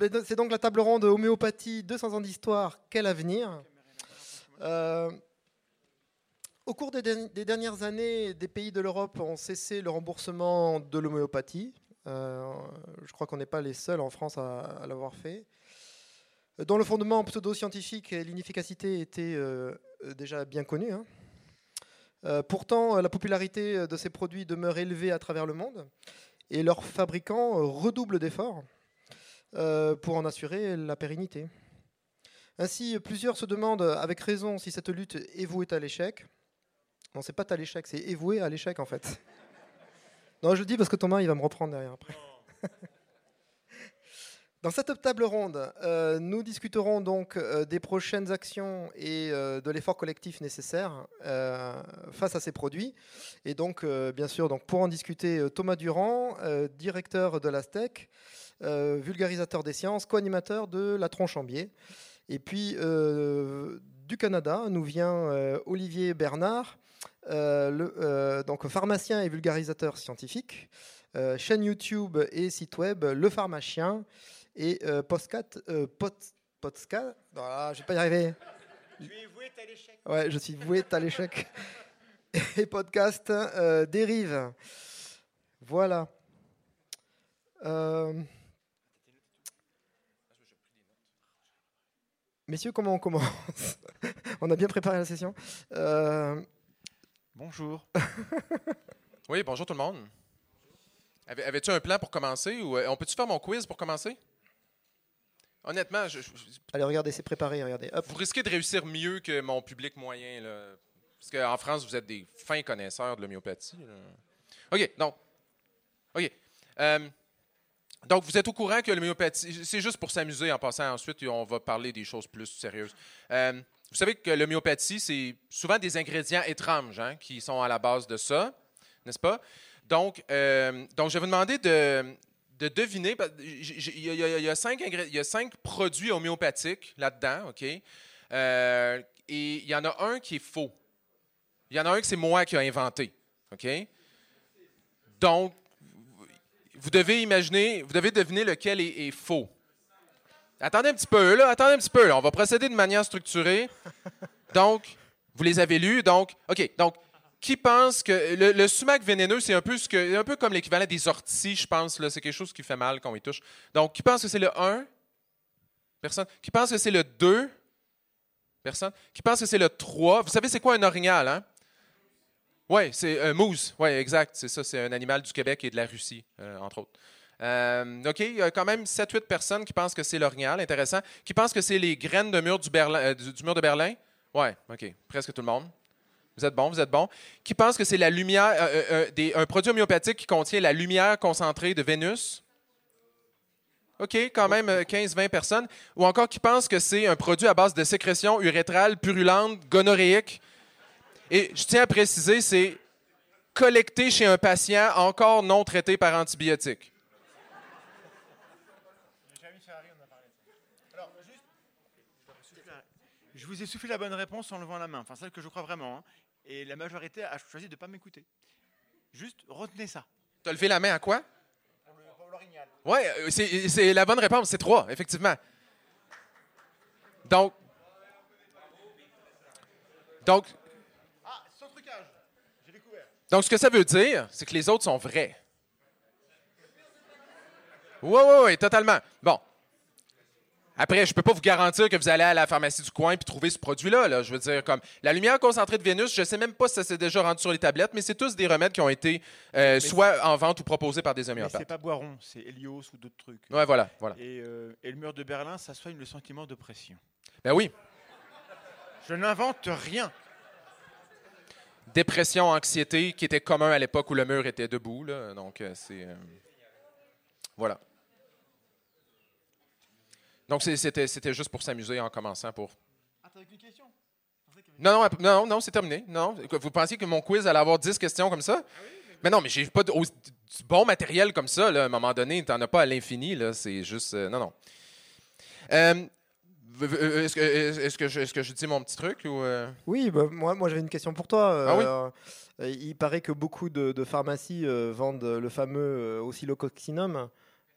ben, c'est donc la table ronde homéopathie 200 ans d'histoire, quel avenir euh, Au cours des, dernières années, des pays de l'Europe ont cessé le remboursement de l'homéopathie. Euh, je crois qu'on n'est pas les seuls en France à, l'avoir fait. Dont le fondement pseudo-scientifique et l'inefficacité étaient euh, déjà bien connus. Hein. pourtant, la popularité de ces produits demeure élevée à travers le monde et leurs fabricants redoublent d'efforts pour en assurer la pérennité. Ainsi, plusieurs se demandent avec raison si cette lutte est vouée à l'échec. Non, c'est pas à l'échec, c'est évoué à l'échec en fait. Non, je le dis parce que Thomas, il va me reprendre derrière après. Dans cette table ronde, euh, nous discuterons donc euh, des prochaines actions et de l'effort collectif nécessaire face à ces produits. Et donc, bien sûr, pour en discuter, Thomas Durand, directeur de l'ASTEC, euh, vulgarisateur des sciences, co-animateur de La Tronche en Biais. Et puis euh, du Canada, nous vient euh, Olivier Bernard, le, donc pharmacien et vulgarisateur scientifique, chaîne YouTube et site web Le Pharmacien et postcat, pod, podcast, je vais pas y arriver. Tu es voué à l'échec. Ouais, je suis voué à l'échec. et podcast Dérive. Voilà. Euh, Messieurs, comment on commence On a bien préparé la session. Euh, bonjour. oui, bonjour tout le monde. Avais-tu un plan pour commencer ou euh, on peut-tu faire mon quiz pour commencer? Honnêtement, je, allez regardez, c'est préparé, regardez. Vous risquez de réussir mieux que mon public moyen là. parce qu'en France, vous êtes des fins connaisseurs de l'homéopathie. Ok, donc, ok. Euh, donc, vous êtes au courant que l'homéopathie, c'est juste pour s'amuser en passant. Ensuite, on va parler des choses plus sérieuses. Euh, vous savez que l'homéopathie, c'est souvent des ingrédients étranges hein, qui sont à la base de ça, n'est-ce pas? Donc, euh, donc, je vais vous demander de, deviner. Il y, a, cinq y a cinq produits homéopathiques là-dedans, OK? Euh, et il y en a un qui est faux. Il y en a un que c'est moi qui ai inventé, OK? Donc, vous devez imaginer, vous devez deviner lequel est, faux. Attendez un petit peu, là, attendez un petit peu. On va procéder de manière structurée. Donc, vous les avez lus. Donc, OK. Donc, qui pense que le, sumac vénéneux, c'est un peu, un peu comme l'équivalent des orties, je pense. C'est quelque chose qui fait mal quand on y touche. Donc, qui pense que c'est le 1? Personne. Qui pense que c'est le 2? Personne. Qui pense que c'est le 3? Vous savez, c'est quoi un orignal, hein? Oui, c'est un moose. Oui, exact. C'est ça. C'est un animal du Québec et de la Russie, euh, entre autres. Euh, OK, il y a quand même 7-8 personnes qui pensent que c'est l'orignal, intéressant. Qui pensent que c'est les graines de mur du, euh, mur de Berlin? Oui, OK, presque tout le monde. Vous êtes bon, vous êtes bon. Qui pense que c'est la lumière, un produit homéopathique qui contient la lumière concentrée de Vénus? OK, quand même 15-20 personnes. Ou encore qui pense que c'est un produit à base de sécrétion urétrale purulente, gonorrhéique, et je tiens à préciser, c'est collecté chez un patient encore non traité par antibiotiques. Je vous ai soufflé la bonne réponse en levant la main, enfin celle que je crois vraiment. Hein. Et la majorité a choisi de ne pas m'écouter. Juste retenez ça. Tu as levé la main à quoi? Oui, euh, c'est la bonne réponse, c'est trois, effectivement. Donc, donc, donc, ce que ça veut dire, c'est que les autres sont vrais. Oui, oui, oui, totalement. Bon. Après, je ne peux pas vous garantir que vous allez à la pharmacie du coin et trouver ce produit-là. Là. Je veux dire, comme la lumière concentrée de Vénus, je ne sais même pas si ça s'est déjà rendu sur les tablettes, mais c'est tous des remèdes qui ont été euh, soit en vente ou proposés par des homéopathes. c'est pas Boiron, c'est Helios ou d'autres trucs. Oui, voilà. voilà. Et, euh, et, le mur de Berlin, ça soigne le sentiment de pression. Ben oui. Je n'invente rien dépression, anxiété, qui était commun à l'époque où le mur était debout. Là. Donc, euh, c'est. Euh, voilà. Donc, c'était, juste pour s'amuser en commençant. Pour... Ah, t'as une question? Non, non, non, non, c'est terminé. Non. Vous pensiez que mon quiz allait avoir 10 questions comme ça? Ah mais non, mais j'ai pas de, du bon matériel comme ça. Là, à un moment donné, tu n'en as pas à l'infini. C'est juste. Euh, non, non. Est-ce que, est que, je, est que je dis mon petit truc ou euh? Oui, bah, moi, moi j'avais une question pour toi. Ah euh, il paraît que beaucoup de, pharmacies euh, vendent le fameux oscillococcinum.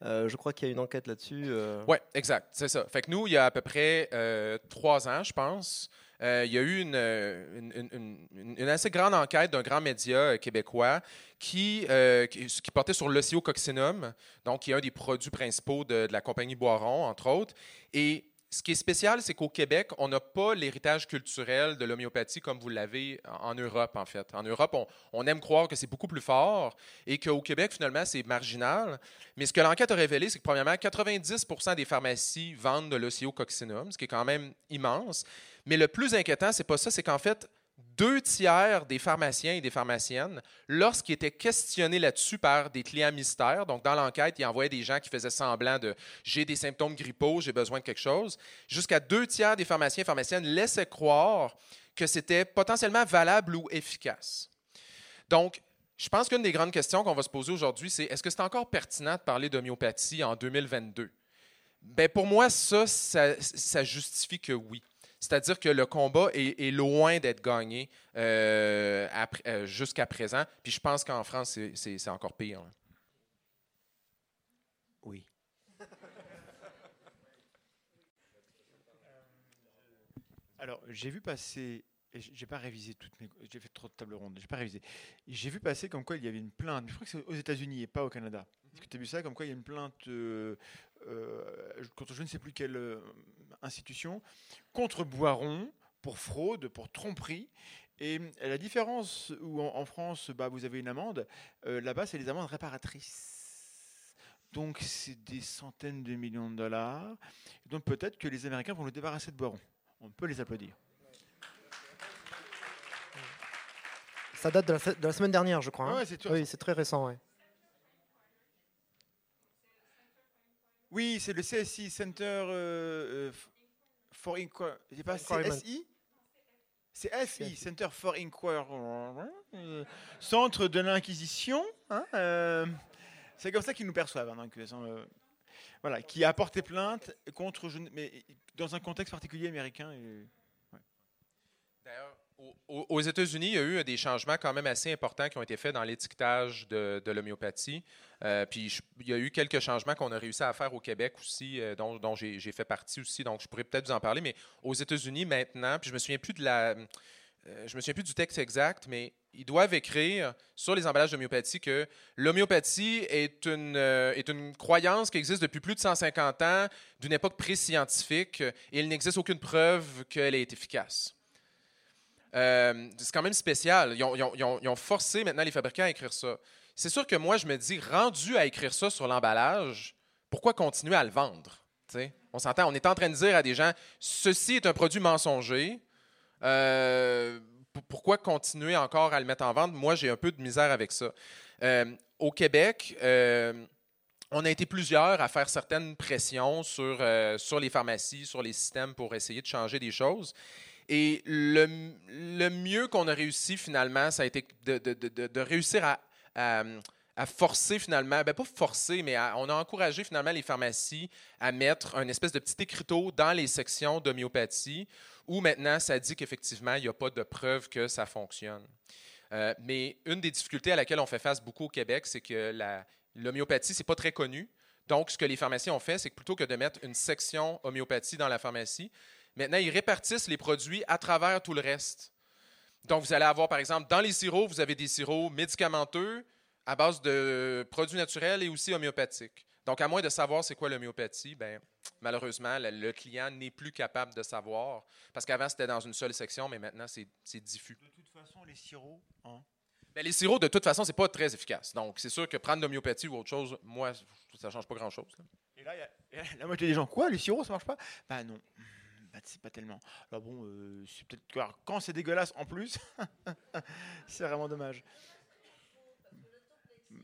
Euh, je crois qu'il y a une enquête là-dessus. euh. Oui, exact, c'est ça. Fait que nous, il y a à peu près euh, trois ans, je pense, euh, il y a eu une, euh, une- une- une- une assez grande enquête d'un grand média euh, québécois qui, euh, qui, qui portait sur l'ocyococcinum, donc qui est un des produits principaux de, de la compagnie Boiron, entre autres. Et ce qui est spécial, c'est qu'au Québec, on n'a pas l'héritage culturel de l'homéopathie comme vous l'avez en Europe, en fait. En Europe, on, aime croire que c'est beaucoup plus fort et qu'au Québec, finalement, c'est marginal. Mais ce que l'enquête a révélé, c'est que, premièrement, 90% des pharmacies vendent de l'ocyococcinum, ce qui est quand même immense. Mais le plus inquiétant, c'est pas ça, c'est qu'en fait, deux tiers des pharmaciens et des pharmaciennes, lorsqu'ils étaient questionnés là-dessus par des clients mystères, donc dans l'enquête, ils envoyaient des gens qui faisaient semblant de j'ai des symptômes grippaux, j'ai besoin de quelque chose, jusqu'à deux tiers des pharmaciens et pharmaciennes laissaient croire que c'était potentiellement valable ou efficace. Donc, je pense qu'une des grandes questions qu'on va se poser aujourd'hui, c'est est-ce que c'est encore pertinent de parler d'homéopathie en 2022? Ben pour moi, ça, ça justifie que oui. C'est-à-dire que le combat est, est loin d'être gagné euh, euh, jusqu'à présent. Puis je pense qu'en France, c'est- encore pire. hein. Oui. Alors, j'ai vu passer, j'ai pas révisé toutes mes, j'ai fait trop de tables rondes, j'ai pas révisé. J'ai vu passer comme quoi il y avait une plainte, je crois que c'est aux États-Unis et pas au Canada. Est-ce que tu as vu ça Comme quoi il y a une plainte euh, euh, contre je ne sais plus quelle euh, institution contre Boiron pour fraude, pour tromperie. Et la différence où en, en France, bah, vous avez une amende, euh, là-bas, c'est les amendes réparatrices. Donc, c'est des centaines de millions de dollars. Donc, peut-être que les Américains vont nous débarrasser de Boiron. On peut les applaudir. Ça date de la, se- de la semaine dernière, je crois. hein. Ah ouais, oui, c'est très récent. ouais. Oui, c'est le CSI, Center euh, euh, for Inquiry. C'est pas Inquiry. CSI C'est FI, CSI. Center for Inquiry. euh, Centre de l'Inquisition. hein, euh, c'est comme ça qu'ils nous perçoivent. hein, donc, euh, voilà, qui a porté plainte contre, je ne- mais dans un contexte particulier américain. et- D'ailleurs, aux États-Unis, il y a eu des changements quand même assez importants qui ont été faits dans l'étiquetage de, l'homéopathie. Euh, puis il y a eu quelques changements qu'on a réussi à faire au Québec aussi, euh, dont, j'ai fait partie aussi. Donc je pourrais peut-être vous en parler. Mais aux États-Unis maintenant, puis je me souviens plus euh, me souviens plus du texte exact, mais ils doivent écrire sur les emballages d'homéopathie que l'homéopathie est une, est une croyance qui existe depuis plus de 150 ans, d'une époque pré-scientifique, et il n'existe aucune preuve qu'elle est efficace. Euh, c'est quand même spécial. Ils ont, forcé maintenant les fabricants à écrire ça. C'est sûr que moi, je me dis, rendu à écrire ça sur l'emballage, pourquoi continuer à le vendre? Tu sais, On s'entend, on est en train de dire à des gens, ceci est un produit mensonger. Euh, pourquoi continuer encore à le mettre en vente? Moi, j'ai un peu de misère avec ça. Euh, au Québec, on a été plusieurs à faire certaines pressions sur, sur les pharmacies, sur les systèmes pour essayer de changer des choses. Et le, le mieux qu'on a réussi finalement, ça a été de, de- de- de- réussir à, à- forcer finalement, ben pas forcer, mais on a encouragé finalement les pharmacies à mettre un espèce de petit écriteau dans les sections d'homéopathie où maintenant ça dit qu'effectivement il n'y a pas de preuve que ça fonctionne. Euh, mais une des difficultés à laquelle on fait face beaucoup au Québec, c'est que l'homéopathie, c'est pas très connu. Donc, ce que les pharmaciens ont fait, c'est que plutôt que de mettre une section homéopathie dans la pharmacie, maintenant, ils répartissent les produits à travers tout le reste. Donc, vous allez avoir, par exemple, dans les sirops, vous avez des sirops médicamenteux à base de produits naturels et aussi homéopathiques. Donc, à moins de savoir c'est quoi l'homéopathie, ben, malheureusement, le, client n'est plus capable de savoir. Parce qu'avant, c'était dans une seule section, mais maintenant, c'est diffus. De toute façon, les sirops. hein, Ben, les sirops, de toute façon, c'est pas très efficace. Donc, c'est sûr que prendre de l'homéopathie ou autre chose, moi, ça change pas grand-chose. Et là, il y a- et là, la moitié des gens, quoi, les sirops, ça marche pas Bah non, c'est pas tellement. Alors bon, euh, quand c'est dégueulasse en plus, c'est vraiment dommage.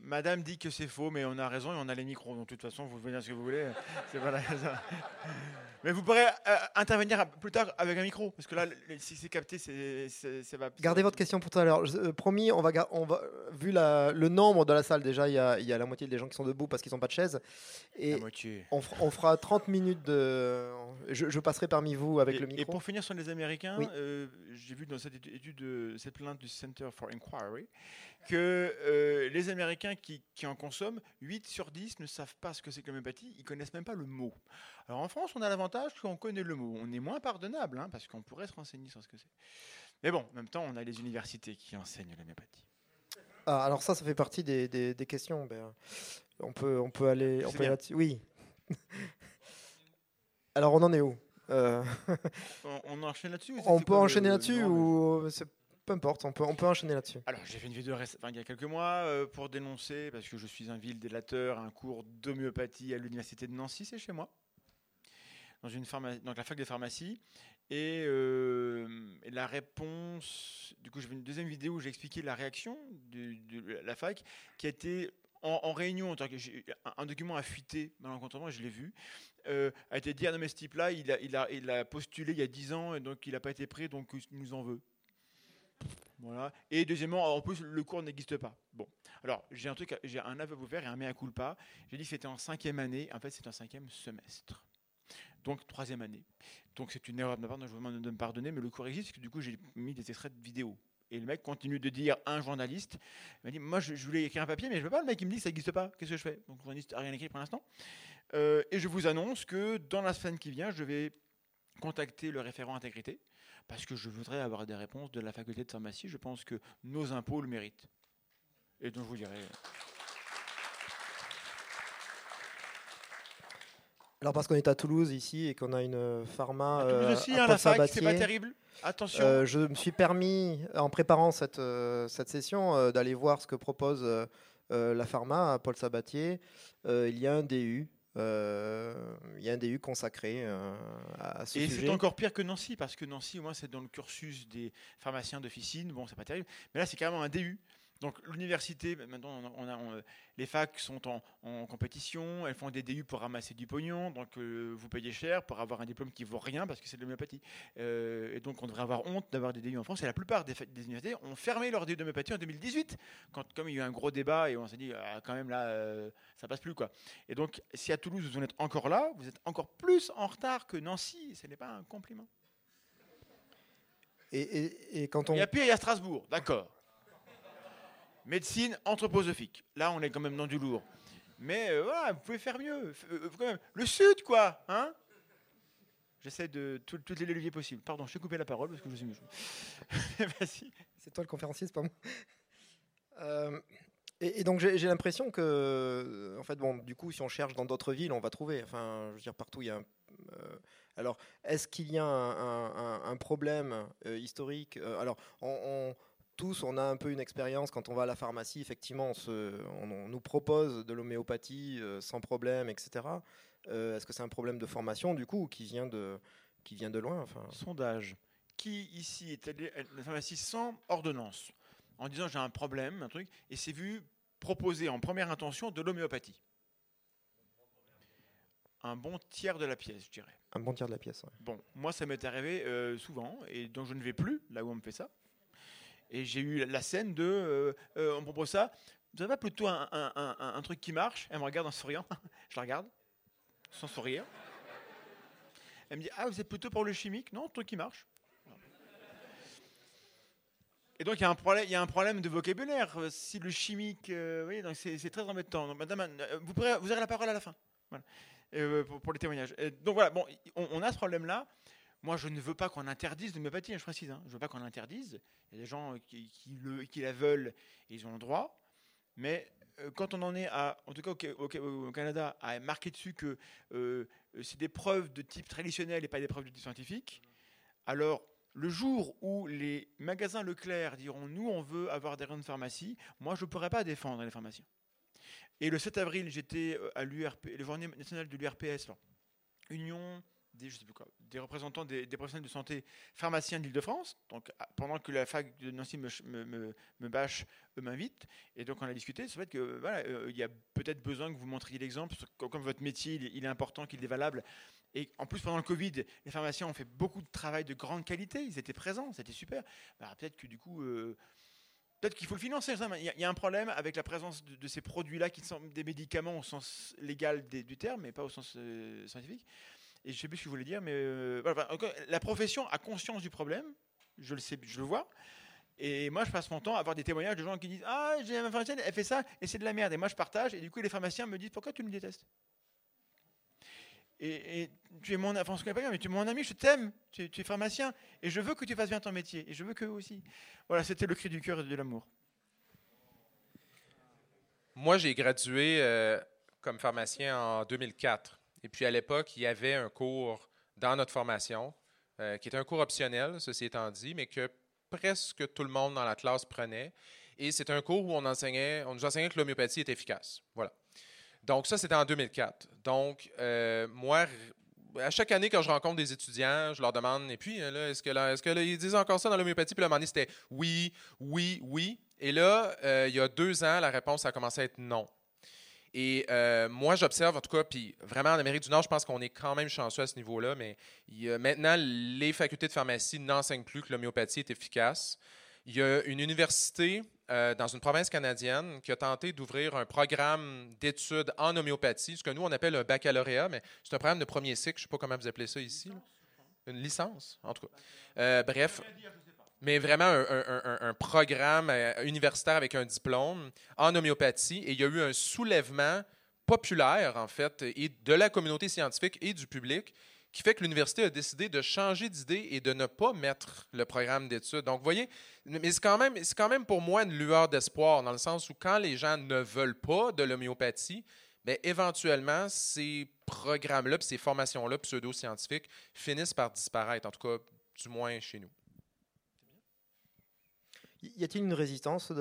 Madame dit que c'est faux, mais on a raison et on a les micros. Donc, de toute façon, vous venez ce que vous voulez. C'est voilà, ça. Mais vous pourrez euh, intervenir plus tard avec un micro, parce que là, le- si c'est capté, c'est, c'est- ça va. Gardez votre question pour tout à l'heure. Je- euh, promis, on va, on va, vu la- le nombre de la salle, déjà, il y a, il y a la moitié des gens qui sont debout parce qu'ils n'ont pas de chaise. Et La moitié. on, fera- on fera 30 minutes de. Je, je passerai parmi vous avec et, le et micro. pour finir sur les Américains, Oui. euh, j'ai vu dans cette étude, étude, euh, cette plainte du Center for Inquiry que euh, les Américains qui, qui en consomment, 8 sur 10 ne savent pas ce que c'est que l'homéopathie, ils connaissent même pas le mot. Alors en France, on a l'avantage qu'on connaît le mot. On est moins pardonnable, hein, parce qu'on pourrait se renseigner sur ce que c'est. Mais bon, en même temps, on a les universités qui enseignent l'homéopathie. Ah, alors ça, ça fait partie des, des- des questions. Ben, on, peut, on peut aller, on peut aller. Oui. alors on en est où Euh, On, on enchaîne là-dessus ou On peut enchaîner là-dessus ou peu importe, on peut, on peut enchaîner là-dessus. Alors, j'ai fait une vidéo enfin, il y a quelques mois euh, pour dénoncer, parce que je suis un vil délateur, un cours d'homéopathie à l'université de Nancy, c'est chez moi, dans, la fac de pharmacie. Et, euh, la réponse, du coup, j'ai fait une deuxième vidéo où j'ai expliqué la réaction de la fac, qui a été en, en réunion, en un, document a fuité et je l'ai vu, euh, a été dit, ah non mais ce type-là, il a, postulé il y a 10 ans, et donc il n'a pas été pris, donc il nous en veut. Voilà. Et deuxièmement, en plus, le cours n'existe pas. Bon. Alors, j'ai un truc, j'ai un aveu faire et un mea culpa. J'ai dit que c'était en cinquième année. En fait, c'est un cinquième semestre. Donc, troisième année. Donc, c'est une erreur de ma part. je vous demande de me pardonner. Mais le cours existe du coup, j'ai mis des extraits de vidéos. Et le mec continue de dire un journaliste. Il m'a dit Moi, je, voulais écrire un papier, mais je ne veux pas. Le mec, il me dit ça n'existe pas. Qu'est-ce que je fais? Donc, le journaliste n'a rien écrit pour l'instant. Euh, et je vous annonce que dans la semaine qui vient, je vais contacter le référent intégrité parce que je voudrais avoir des réponses de la faculté de pharmacie. Je pense que nos impôts le méritent. Et donc je vous dirai. Alors parce qu'on est à Toulouse ici et qu'on a une euh, pharma Toulouse euh, aussi, à hein, la fac, c'est pas terrible. Attention. euh, je me suis permis, en préparant cette, euh, cette session, euh, d'aller voir ce que propose la pharma à Paul Sabatier. Il y a un DU. il y a un DU consacré à ce et sujet. c'est encore pire que Nancy, parce que Nancy, au moins, c'est dans le cursus des pharmaciens d'officine. Bon, c'est pas terrible. Mais là, c'est carrément un DU. Donc, l'université, maintenant, on a, on les facs sont en, en compétition. Elles font des DU pour ramasser du pognon. Donc, euh, vous payez cher pour avoir un diplôme qui vaut rien, parce que c'est de l'homéopathie. Euh, et donc, on devrait avoir honte d'avoir des DU en France. Et la plupart des, universités ont fermé leur DU d'homéopathie en 2018, quand, comme il y a eu un gros débat et on s'est dit, ah, quand même, là, euh, ça passe plus, quoi. Et donc, si à Toulouse, vous en êtes encore là, vous êtes encore plus en retard que Nancy. Ce n'est pas un compliment. Et, et- et quand on Il y a pire, il y a Strasbourg, d'accord. Médecine anthroposophique. Là, on est quand même dans du lourd. Mais euh, voilà, vous pouvez faire mieux. Euh. Le Sud, quoi, hein? J'essaie de tout- tous les leviers possibles. Pardon, je t'ai coupé la parole parce que je suis Vas-y. C'est toi le conférencier, c'est pas moi. Euh, et, donc j'ai l'impression que, en fait, bon, du coup, si on cherche dans d'autres villes, on va trouver. Enfin, je veux dire, partout, il y a. un- alors, est-ce qu'il y a un, problème historique? Alors, on- tous, on a un peu une expérience quand on va à la pharmacie. Effectivement, on, se- on- on nous propose de l'homéopathie euh, sans problème, etc. Euh, est-ce que c'est un problème de formation, du coup, qui vient de, qui vient de loin Enfin, Sondage. Qui ici est allé à la pharmacie sans ordonnance En disant j'ai un problème, un truc, et s'est vu proposer en première intention de l'homéopathie? Un bon tiers de la pièce, je dirais. un bon tiers de la pièce. ouais. Bon, moi, ça m'est arrivé euh, souvent, et donc je ne vais plus là où on me fait ça. Et j'ai eu la scène de, euh, euh, on propose ça, vous avez pas plutôt un, un- un- un- un truc qui marche? Elle me regarde en souriant, je la regarde, sans sourire. Elle me dit, ah, vous êtes plutôt pour le chimique? Non, truc qui marche. Et donc il y a un problème, un de vocabulaire. Si le chimique, euh, donc c'est très embêtant. Madame, euh, vous, pourrez, vous aurez la parole à la fin. Euh, pour, pour les témoignages. Donc voilà, bon, on, on a ce problème-là. Moi, je ne veux pas qu'on interdise l'homéopathie, je précise. hein. Je ne veux pas qu'on l'interdise. Il y a des gens qui, le- qui la veulent, et ils ont le droit. Mais euh, quand on en est à, en tout cas au, Canada, à marquer dessus que euh, c'est des preuves de type traditionnel et pas des preuves de type scientifique, alors le jour où les magasins Leclerc diront nous on veut avoir des rayons de pharmacie, moi je ne pourrais pas défendre les pharmaciens. Et le 7 avril, j'étais euh, à l'URP, le journée nationale de l'URPS. Union des, représentants des, professionnels de santé pharmaciens d'Île-de-France. Donc, à- pendant que la fac de Nancy me, ch- me, me, me bâche, eux m'invitent. Et donc, on a discuté le fait que voilà, euh, il y a peut-être besoin que vous montriez l'exemple, comme, votre métier, il est, important, qu'il est valable. Et en plus, pendant le Covid, les pharmaciens ont fait beaucoup de travail de grande qualité. Ils étaient présents, c'était super. Bah, peut-être que du coup. euh, Peut-être qu'il faut le financer. Il y, a- un problème avec la présence de, ces produits-là qui sont des médicaments au sens légal du terme, mais pas au sens euh, scientifique. Et je sais plus ce que je voulais dire, mais euh, la profession a conscience du problème. Je le sais, je le vois. Et moi, je passe mon temps à avoir des témoignages de gens qui disent Ah, j'ai ma pharmacienne, elle fait ça, et c'est de la merde. Et moi, je partage, et du coup, les pharmaciens me disent Pourquoi tu me détestes? Et, tu es mon, enfin, mais tu es mon ami, je t'aime, tu, tu es pharmacien, et je veux que tu fasses bien ton métier, et je veux qu'eux aussi. Voilà, c'était le cri du cœur et de l'amour. Moi, j'ai gradué euh, comme pharmacien en 2004. Et puis, à l'époque, il y avait un cours dans notre formation euh, qui était un cours optionnel, ceci étant dit, mais que presque tout le monde dans la classe prenait. Et c'était un cours où on enseignait, on nous enseignait que l'homéopathie est efficace. Voilà. Donc, ça, c'était en 2004. Donc, euh, moi, à chaque année, quand je rencontre des étudiants, je leur demande, et puis, euh, est-ce que, là, est-ce que là, ils disent encore ça dans l'homéopathie? Puis un moment donné, c'était oui, oui, oui. Et là, il y a deux ans, la réponse a commencé à être non. Et euh, moi, j'observe, en tout cas, puis vraiment en Amérique du Nord, je pense qu'on est quand même chanceux à ce niveau-là, mais il y a- maintenant, les facultés de pharmacie n'enseignent plus que l'homéopathie est efficace. Il y a une université euh, dans une province canadienne qui a tenté d'ouvrir un programme d'études en homéopathie, ce que nous, on appelle un baccalauréat, mais c'est un programme de premier cycle, je ne sais pas comment vous appelez ça ici. là. Une licence, en tout cas. Euh, bref, mais vraiment un, programme euh, universitaire avec un diplôme en homéopathie. Et il y a eu un soulèvement populaire, en fait, et de la communauté scientifique et du public, qui fait que l'université a décidé de changer d'idée et de ne pas mettre le programme d'études. Donc, vous voyez, mais c'est quand, même, quand même pour moi une lueur d'espoir, dans le sens où quand les gens ne veulent pas de l'homéopathie, bien, éventuellement, ces programmes-là, ces formations-là pseudo-scientifiques finissent par disparaître, en tout cas, du moins chez nous. Y a-t-il une résistance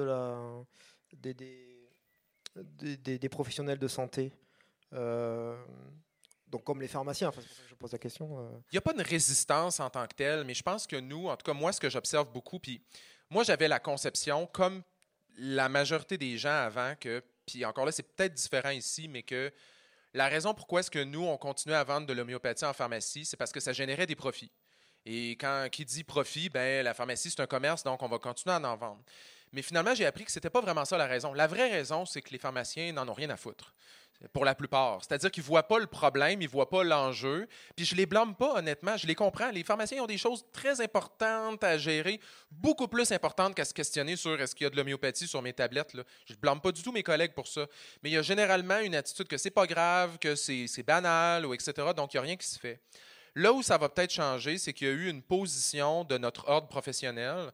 des, professionnels de santé euh, donc comme les pharmaciens, enfin, je pose la question. euh. Il n'y a pas de résistance en tant que telle, mais je pense que nous, en tout cas, moi, ce que j'observe beaucoup, puis moi, j'avais la conception, comme la majorité des gens avant, que, puis encore là, c'est peut-être différent ici, mais que la raison pourquoi est-ce que nous, on continuait à vendre de l'homéopathie en pharmacie, c'est parce que ça générait des profits. Et quand qui dit profit, ben la pharmacie, c'est un commerce, donc on va continuer à en vendre. Mais finalement, j'ai appris que c'était pas vraiment ça la raison. La vraie raison, c'est que les pharmaciens n'en ont rien à foutre. Pour la plupart. C'est-à-dire qu'ils ne voient pas le problème, ils ne voient pas l'enjeu. Puis je les blâme pas, honnêtement. Je les comprends. Les pharmaciens ont des choses très importantes à gérer, beaucoup plus importantes qu'à se questionner sur est-ce qu'il y a de l'homéopathie sur mes tablettes. Je ne blâme pas du tout mes collègues pour ça. Mais il y a généralement une attitude que c'est pas grave, que c'est c'est banal, ou etc. Donc il n'y a rien qui se fait. Là où ça va peut-être changer, c'est qu'il y a eu une position de notre ordre professionnel,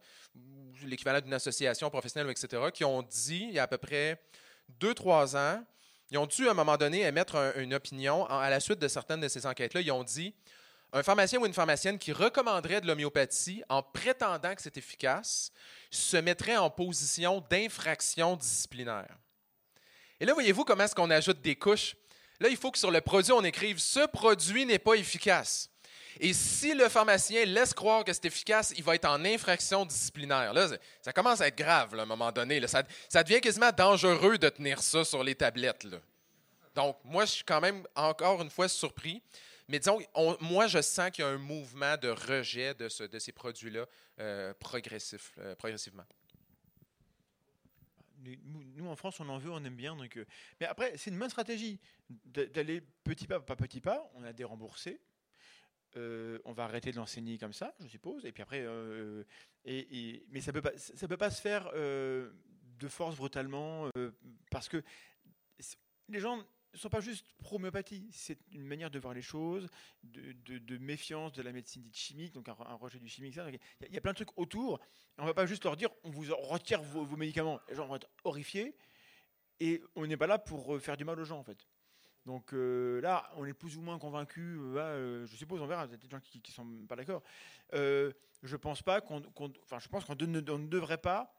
l'équivalent d'une association professionnelle, etc., qui ont dit, il y a à peu près deux, trois ans, ils ont dû à un moment donné émettre un- une opinion à la suite de certaines de ces enquêtes-là. Ils ont dit un pharmacien ou une pharmacienne qui recommanderait de l'homéopathie en prétendant que c'est efficace se mettrait en position d'infraction disciplinaire. Et là, voyez-vous comment est-ce qu'on ajoute des couches? Là, il faut que sur le produit, on écrive ce produit n'est pas efficace. Et si le pharmacien laisse croire que c'est efficace, il va être en infraction disciplinaire. Là, ça- commence à être grave à un moment donné. Ça, devient quasiment dangereux de tenir ça sur les tablettes. Donc, moi, je suis quand même encore une fois surpris. Mais disons, on- moi, je sens qu'il y a un mouvement de rejet de, ce- de ces produits-là euh, euh, progressivement. Nous, en France, on en veut, on aime bien. Donc, euh, Mais après, c'est une bonne stratégie d'a- d'aller petit pas, pas petit pas. On a déremboursé. Euh, on va arrêter de l'enseigner comme ça, je suppose. Et puis après, euh, et- mais ça peut pas, ça peut pas se faire euh, de force brutalement euh, parce que les gens ne sont pas juste pro-homéopathie. C'est une manière de voir les choses, de, méfiance de la médecine dite chimique, donc un, rejet du chimique. Il y, a- plein de trucs autour. On va pas juste leur dire on vous retire vos, médicaments. Les gens vont être horrifiés. Et on n'est pas là pour euh, faire du mal aux gens, en fait. Donc euh, là, on est plus ou moins convaincus. euh, là, euh, je suppose, on verra. Il y a des gens qui ne sont pas d'accord. Je pense pas qu'on, enfin, ne, ne devrait pas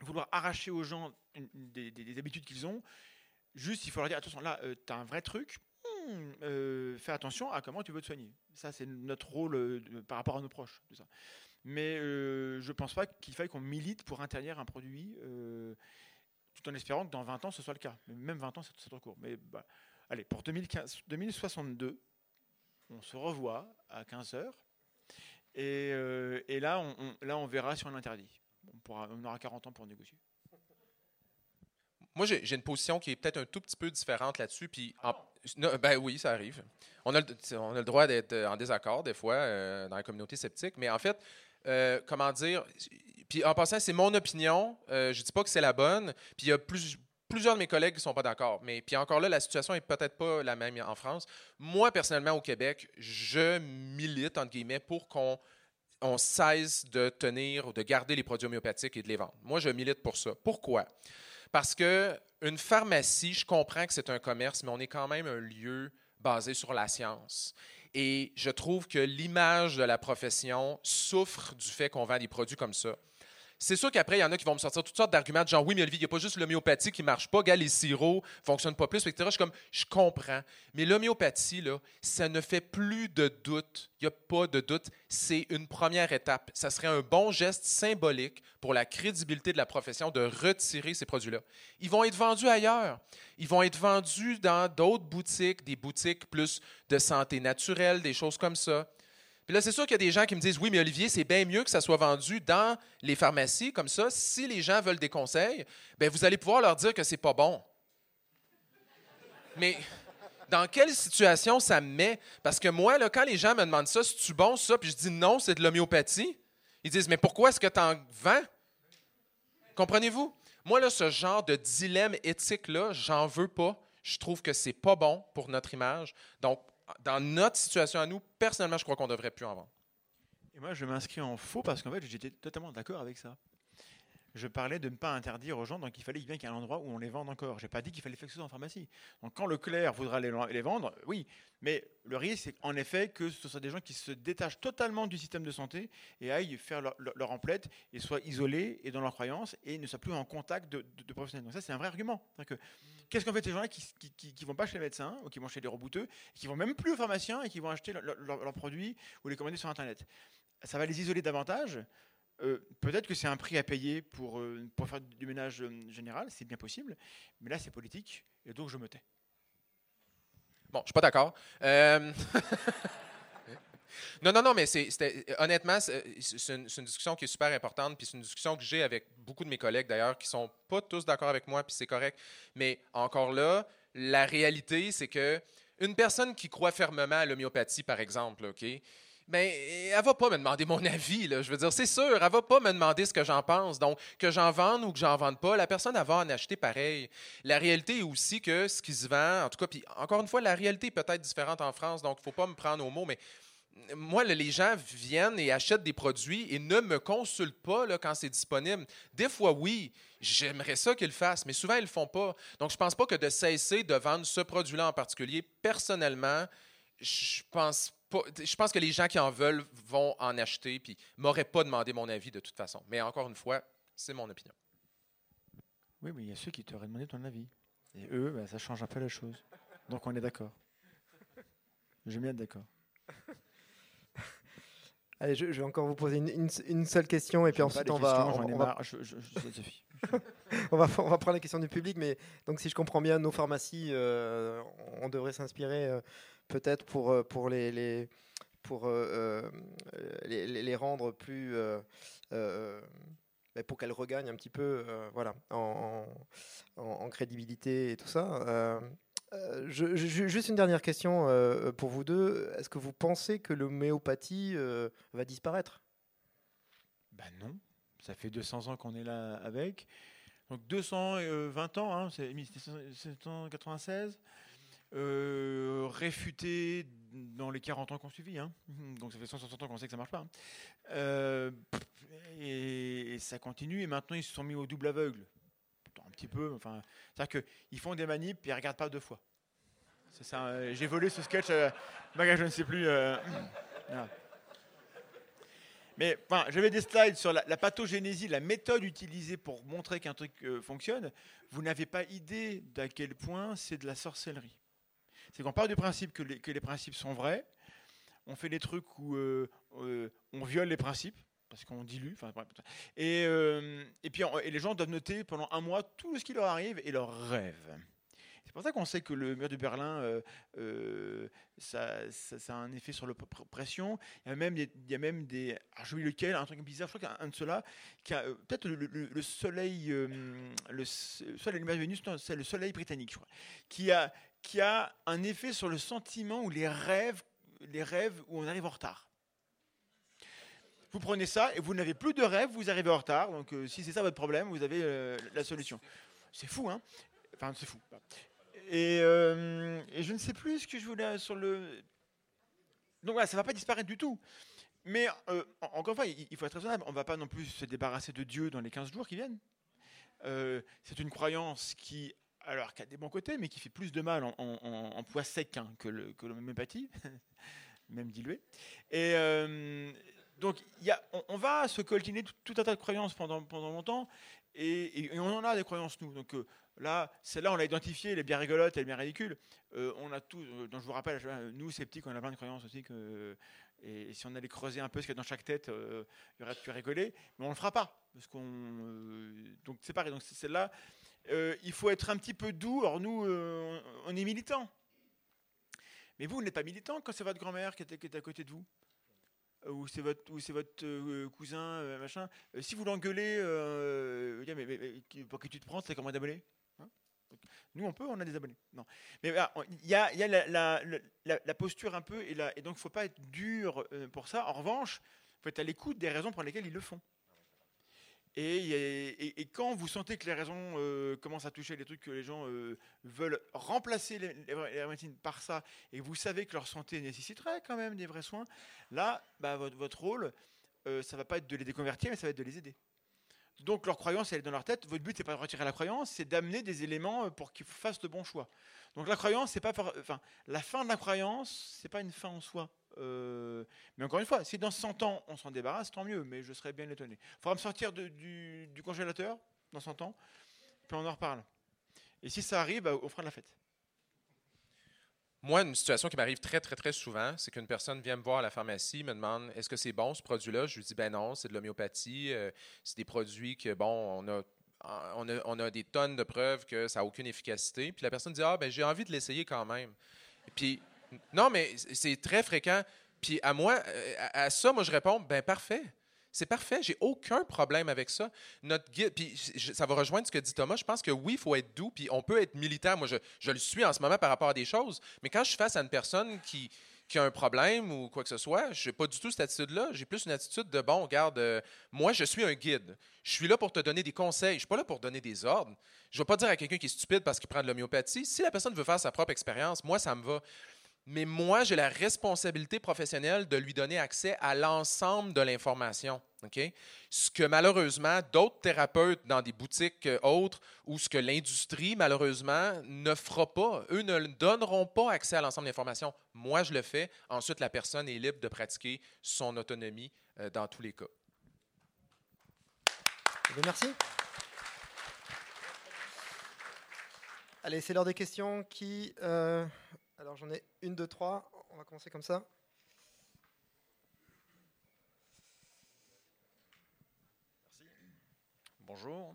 vouloir arracher aux gens des habitudes qu'ils ont. Juste, il faut leur dire attention, là, tu as un vrai truc. euh, fais attention à comment tu veux te soigner. Ça, c'est notre rôle euh, par rapport à nos proches. Mais euh, je ne pense pas qu'il faille qu'on milite pour interdire un produit, euh, tout en espérant que dans 20 ans, ce soit le cas. Même 20 ans, c'est trop court. Mais bah, allez, pour 2015, 2062, on se revoit à 15 heures. Et, euh, là, on verra si on l'interdit. On, pourra- on aura 40 ans pour négocier. Moi, j'ai une position qui est peut-être un tout petit peu différente là-dessus. Puis, ben oui, ça arrive. On a le, droit d'être en désaccord des fois euh, dans la communauté sceptique, mais en fait, euh, comment dire Puis en passant, c'est mon opinion. Euh, je dis pas que c'est la bonne. Puis il y a plus- plusieurs de mes collègues qui sont pas d'accord. Mais puis encore là, la situation est peut-être pas la même en France. Moi, personnellement, au Québec, je milite entre guillemets pour qu'on on cesse de tenir ou de garder les produits homéopathiques et de les vendre. Moi, je milite pour ça. Pourquoi? Parce que une pharmacie, je comprends que c'est un commerce, mais on est quand même un lieu basé sur la science. Et je trouve que l'image de la profession souffre du fait qu'on vend des produits comme ça. C'est sûr qu'après, il y en a qui vont me sortir toutes sortes d'arguments de genre oui, mais Olivier, il n'y a pas juste l'homéopathie qui ne marche pas, les sirops ne fonctionnent pas plus, etc. Je suis comme, je comprends. Mais l'homéopathie, là, ça ne fait plus de doute. Il n'y a pas de doute. C'est une première étape. Ça serait un bon geste symbolique pour la crédibilité de la profession de retirer ces produits-là. Ils vont être vendus ailleurs. Ils vont être vendus dans d'autres boutiques, des boutiques plus de santé naturelle, des choses comme ça. Puis là, c'est sûr qu'il y a des gens qui me disent Oui, mais Olivier, c'est bien mieux que ça soit vendu dans les pharmacies. Comme ça, si les gens veulent des conseils, ben vous allez pouvoir leur dire que c'est pas bon. Mais dans quelle situation ça me met? Parce que moi, là, quand les gens me demandent ça, c'est-tu bon ça? Puis je dis non, c'est de l'homéopathie. Ils disent Mais pourquoi est-ce que tu en vends? Comprenez-vous? Moi, là, ce genre de dilemme éthique-là, j'en veux pas. Je trouve que c'est pas bon pour notre image. Donc, dans notre situation à nous, personnellement, je crois qu'on devrait plus en vendre. Et moi, je m'inscris en faux parce qu'en fait, j'étais totalement d'accord avec ça. Je parlais de ne pas interdire aux gens, donc il fallait bien qu'il y ait un endroit où on les vende encore. J'ai pas dit qu'il fallait faire que ce en pharmacie. Donc quand Leclerc voudra les, vendre, oui, mais le risque, c'est en effet que ce soit des gens qui se détachent totalement du système de santé et aillent faire leur, emplette et soient isolés et dans leurs croyances et ne soient plus en contact de, professionnels. Donc ça, c'est un vrai argument. Que Qu'est-ce qu'en fait ces gens-là qui, qui, vont pas chez les médecins ou qui vont chez les rebouteux et qui vont même plus au pharmacien et qui vont acheter leurs leur, leurs produits ou les commander sur Internet? Ça va les isoler davantage. Euh, Peut-être que c'est un prix à payer pour, euh, pour faire du ménage euh, général, c'est bien possible, mais là c'est politique, et donc je me tais. Bon, je suis pas d'accord. Non, non, non, mais c'est, honnêtement, c'est, une, une discussion qui est super importante, puis c'est une discussion que j'ai avec beaucoup de mes collègues d'ailleurs, qui sont pas tous d'accord avec moi, puis c'est correct. Mais encore là, la réalité, c'est que une personne qui croit fermement à l'homéopathie, par exemple, ok, ben, elle va pas me demander mon avis. Je veux dire, c'est sûr, elle va pas me demander ce que j'en pense. Donc, que j'en vende ou que j'en vende pas, la personne, va en acheter pareil. La réalité est aussi que ce qui se vend, en tout cas, puis encore une fois, la réalité est peut-être différente en France, donc il faut pas me prendre au mot, mais moi, les gens viennent et achètent des produits et ne me consultent pas quand c'est disponible. Des fois, oui, j'aimerais ça qu'ils le fassent, mais souvent, ils le font pas. Donc, je pense pas que de cesser de vendre ce produit-là en particulier, personnellement, je pense pas. Je pense que les gens qui en veulent vont en acheter, puis m'auraient pas demandé mon avis de toute façon. Mais encore une fois, c'est mon opinion. Oui, mais il y a ceux qui t'auraient demandé ton avis. Et eux, bah, ça change un peu la chose. Donc on est d'accord. Je vais bien être d'accord. Allez, je, je vais encore vous poser une, une- une seule question et puis ensuite on va, on, va. Je- je- on, va, on va prendre la question du public. Mais donc, si je comprends bien, nos pharmacies, euh, on devrait s'inspirer euh, peut-être pour, euh, pour, les, les- pour euh, les, rendre plus. pour qu'elles regagnent un petit peu voilà, en, en- en crédibilité et tout ça. Euh, juste une dernière question euh, pour vous deux. Est-ce que vous pensez que l'homéopathie euh, va disparaître? Ben non, ça fait 200 ans qu'on est là avec. Donc 220 ans, hein, c'est 1796. Euh, réfuté dans les 40 ans qu'on suivi. Hein. Donc ça fait 160 ans qu'on sait que ça marche pas. hein. Et ça continue. Et maintenant, ils se sont mis au double aveugle. Petit peu. Enfin, C'est-à-dire qu'ils font des manips et ils regardent pas deux fois. Euh, J'ai volé ce sketch. Euh, je ne sais plus. euh, voilà. Mais enfin, j'avais des slides sur la, pathogénésie, la méthode utilisée pour montrer qu'un truc euh, fonctionne. Vous n'avez pas idée d'à quel point c'est de la sorcellerie. C'est qu'on part du principe que les, principes sont vrais, on fait des trucs où on viole les principes, parce qu'on dilue. Et, euh, et puis et les gens doivent noter pendant un mois tout ce qui leur arrive et leurs rêves. C'est pour ça qu'on sait que le mur de Berlin, euh, euh, ça, a un effet sur l'oppression. Il y a même des, il y a même des ah, je lequel, un truc bizarre, je crois qu'il y a un de ceux-là, qui a peut-être le, le- le soleil, le, soit la lumière de Vénus, c'est le soleil britannique, je crois, qui a, qui a un effet sur le sentiment ou les rêves, les rêves où on arrive en retard. Vous prenez ça et vous n'avez plus de rêve, vous arrivez en retard. Donc euh, si c'est ça votre problème, vous avez euh, la solution. C'est fou, hein Enfin, c'est fou. Et, euh, je ne sais plus ce que je voulais sur le. Donc voilà, ça va pas disparaître du tout. Mais en- encore une fois, il faut être raisonnable. On ne va pas non plus se débarrasser de Dieu dans les 15 jours qui viennent. C'est une croyance qui, alors, qui a des bons côtés, mais qui fait plus de mal en, poids sec hein, que l'homéopathie, même dilué. Et donc, on, va se coltiner tout, un tas de croyances pendant, longtemps, et, on en a des croyances, nous. Donc euh, là, celle-là, on l'a identifiée, elle est bien rigolote, elle est bien ridicule. Euh, on a tout, euh, donc je vous rappelle, je- nous, sceptiques, on a plein de croyances aussi, et, si on allait creuser un peu ce qu'il y a dans chaque tête, euh, il y aurait de quoi rigoler, mais on ne le fera pas. Parce qu'on, euh, donc c'est pareil, donc celle-là, euh, il faut être un petit peu doux. Alors nous, euh, on est militants. Mais vous, vous n'êtes pas militant quand c'est votre grand-mère qui est, à côté de vous? Euh, ou c'est votre, ou c'est votre euh, cousin, euh, machin. Euh, si vous l'engueulez, euh, mais, mais- pour qui tu te prends, c'est comment d'abonnés Hein Nous, on peut, on a des abonnés. Non. Mais on- il y a, la, la- la- posture un peu, et, et donc il ne faut pas être dur euh, pour ça. En revanche, il faut être à l'écoute des raisons pour lesquelles ils le font. Et, quand vous sentez que les raisons euh, commencent à toucher les trucs que les gens euh, veulent remplacer les, les, médecines par ça, et vous savez que leur santé nécessiterait quand même des vrais soins, là, bah, votre, rôle, euh, ça va pas être de les déconvertir, mais ça va être de les aider. Donc leur croyance, elle est dans leur tête. Votre but, c'est pas de retirer la croyance, c'est d'amener des éléments euh, pour qu'ils fassent le bon choix. Donc la croyance, c'est pas, enfin, la fin de la croyance, c'est pas une fin en soi. Euh, mais encore une fois, si dans 100 ans on s'en débarrasse, tant mieux. Mais je serais bien étonné. Il faudra me sortir du, congélateur dans 100 ans, puis on en reparle. Et si ça arrive, bah, on fera de la fête. Moi, une situation qui m'arrive très, très, très souvent, c'est qu'une personne vient me voir à la pharmacie, me demande est-ce que c'est bon ce produit-là? Je lui dis ben non, c'est de l'homéopathie. euh, c'est des produits que, bon, on a des tonnes de preuves que ça n'a aucune efficacité. Puis la personne dit ah, ben j'ai envie de l'essayer quand même. Puis, non, mais c'est très fréquent. Puis à moi, euh, à, ça, moi, je réponds ben parfait. C'est parfait, j'ai aucun problème avec ça. Notre guide, puis ça va rejoindre ce que dit Thomas. Je pense que oui, il faut être doux, puis on peut être militant. Moi, je, je le suis en ce moment par rapport à des choses, mais quand je suis face à une personne qui, qui a un problème ou quoi que ce soit, je n'ai pas du tout cette attitude-là. J'ai plus une attitude de bon, regarde, euh, moi, je suis un guide. Je suis là pour te donner des conseils. Je ne suis pas là pour donner des ordres. Je ne vais pas dire à quelqu'un qui est stupide parce qu'il prend de l'homéopathie. Si la personne veut faire sa propre expérience, moi, ça me va. Mais moi, j'ai la responsabilité professionnelle de lui donner accès à l'ensemble de l'information. OK? Ce que malheureusement, d'autres thérapeutes dans des boutiques euh, autres ou ce que l'industrie, malheureusement, ne fera pas. Eux ne donneront pas accès à l'ensemble de l'information. Moi, je le fais. Ensuite, la personne est libre de pratiquer son autonomie euh, dans tous les cas. Eh merci. Allez, c'est l'heure des questions. Qui euh, Alors j'en ai une, deux, trois. On va commencer comme ça. Bonjour.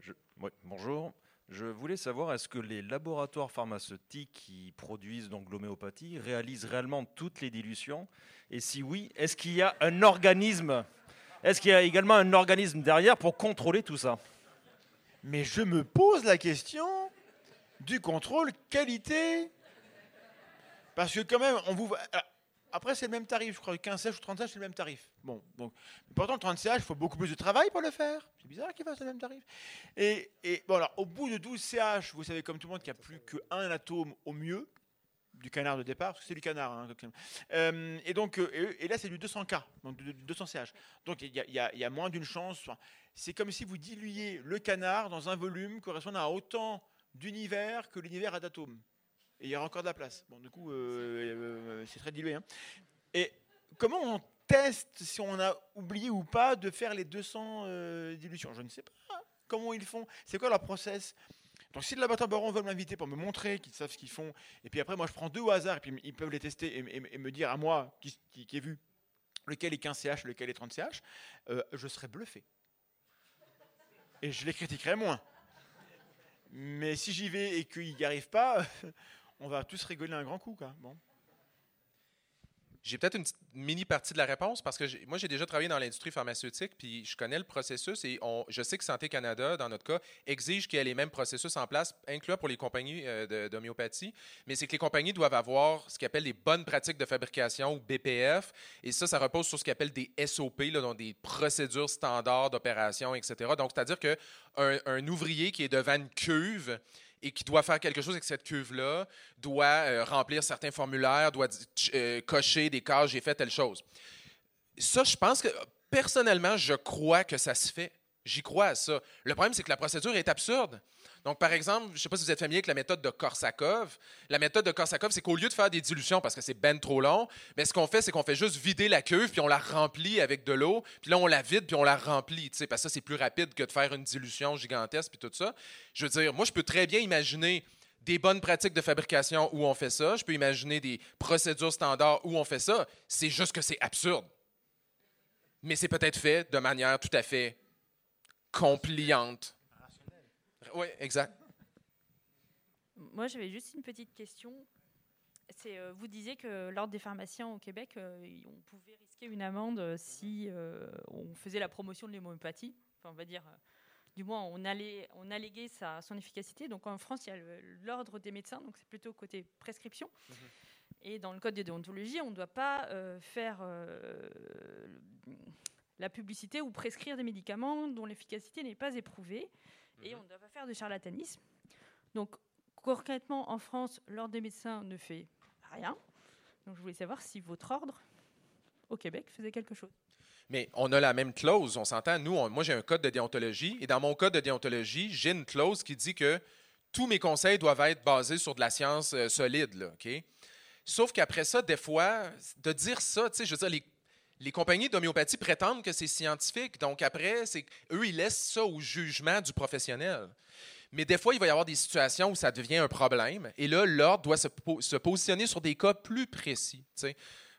Je, ouais, bonjour. Je voulais savoir, est-ce que les laboratoires pharmaceutiques qui produisent donc l'homéopathie réalisent réellement toutes les dilutions? Et si oui, est-ce qu'il y a un organisme Est-ce qu'il y a également un organisme derrière pour contrôler tout ça? Mais je me pose la question du contrôle qualité. Parce que quand même, Après, c'est le même tarif, je crois. 15 CH ou 30 CH, c'est le même tarif. Bon, donc, pourtant, 30 CH, il faut beaucoup plus de travail pour le faire. C'est bizarre qu'il fasse le même tarif. Et, bon, alors, au bout de 12 CH, vous savez comme tout le monde qu'il n'y a plus qu'un atome au mieux du canard de départ, parce que c'est du canard. hein, euh, et donc, euh, et, là, c'est du 200K, donc du, du 200 CH. Donc, il y y a- moins d'une chance. C'est comme si vous diluiez le canard dans un volume correspondant à autant d'univers que l'univers a d'atomes. Et il y aura encore de la place. Bon, du coup, euh, euh, c'est très dilué. hein. Et comment on teste si on a oublié ou pas de faire les 200 euh, dilutions? Je ne sais pas. Comment ils font? C'est quoi leur process? Donc si le laboratoire Baron veut m'inviter pour me montrer qu'ils savent ce qu'ils font, et puis après moi je prends deux au hasard, et puis ils peuvent les tester et, me dire à moi qui, ai vu lequel est 15 CH, lequel est 30 CH, euh, je serais bluffé. Et je les critiquerai moins. Mais si j'y vais et qu'ils n'y arrivent pas, on va tous rigoler un grand coup. Quoi. Bon. J'ai peut-être une mini partie de la réponse parce que moi, j'ai déjà travaillé dans l'industrie pharmaceutique, puis je connais le processus et je sais que Santé Canada, dans notre cas, exige qu'il y ait les mêmes processus en place, incluant pour les compagnies euh, d'homéopathie. Mais c'est que les compagnies doivent avoir ce qu'ils des bonnes pratiques de fabrication ou BPF. Et ça, ça repose sur ce qu'ils des SOP, donc des procédures standards d'opération, etc. Donc, c'est-à-dire qu'un un ouvrier qui est devant une cuve et qui doit faire quelque chose avec cette cuve-là, doit euh, remplir certains formulaires, doit euh, cocher des cases, j'ai fait telle chose. Ça, je pense que, personnellement, je crois que ça se fait. J'y crois à ça. Le problème, c'est que la procédure est absurde. Donc, par exemple, je ne sais pas si vous êtes familier avec la méthode de Korsakov. La méthode de Korsakov, c'est qu'au lieu de faire des dilutions parce que c'est ben trop long, mais ce qu'on fait, c'est qu'on fait juste vider la cuve, puis on la remplit avec de l'eau, puis là, on la vide, puis on la remplit, parce que ça, c'est plus rapide que de faire une dilution gigantesque, puis tout ça. Je veux dire, moi, je peux très bien imaginer des bonnes pratiques de fabrication où on fait ça. Je peux imaginer des procédures standards où on fait ça. C'est juste que c'est absurde. Mais c'est peut-être fait de manière tout à fait compliante. Oui, exact. Moi, j'avais juste une petite question. C'est, euh, vous disiez que l'ordre des pharmaciens au Québec, euh, on pouvait risquer une amende euh, si euh, on faisait la promotion de l'homéopathie. Enfin, on va dire, du moins, on, allait, on alléguait sa, son efficacité. Donc en France, il y a l'ordre des médecins, donc c'est plutôt côté prescription. Et dans le code de déontologie, on ne doit pas faire la publicité ou prescrire des médicaments dont l'efficacité n'est pas éprouvée. Et on ne doit pas faire de charlatanisme. Donc, concrètement, en France, l'ordre des médecins ne fait rien. Donc, je voulais savoir si votre ordre, au Québec, faisait quelque chose. Mais on a la même clause, on s'entend. Nous, on- moi, j'ai un code de déontologie. Et dans mon code de déontologie, j'ai une clause qui dit que tous mes conseils doivent être basés sur de la science euh, solide. Là, OK? Sauf qu'après ça, des fois, de dire ça, tu sais, je veux dire, les, les compagnies d'homéopathie prétendent que c'est scientifique. Donc après, c'est eux, ils laissent ça au jugement du professionnel. Mais des fois, il va y avoir des situations où ça devient un problème. Et là, l'ordre doit se, po- se positionner sur des cas plus précis.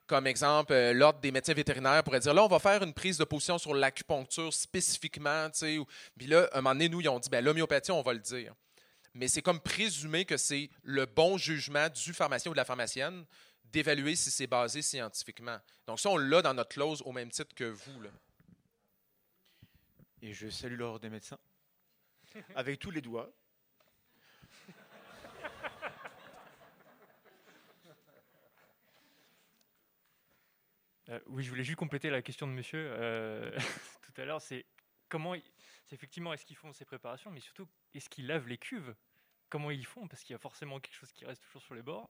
Comme exemple, euh, l'ordre des médecins vétérinaires pourrait dire là, on va faire une prise de position sur l'acupuncture spécifiquement. ou- Puis là, un moment donné, nous, ils ont dit ben, l'homéopathie, on va le dire. Mais c'est comme présumer que c'est le bon jugement du pharmacien ou de la pharmacienne d'évaluer si c'est basé scientifiquement. Donc ça, on l'a dans notre clause au même titre que vous. Là. Et je salue l'ordre des médecins. Avec tous les doigts. Euh, oui, je voulais juste compléter la question de monsieur euh, tout à l'heure. C'est comment, c'est effectivement, est-ce qu'ils font ces préparations, mais surtout, est-ce qu'ils lavent les cuves? Comment ils font Parce qu'il y a forcément quelque chose qui reste toujours sur les bords.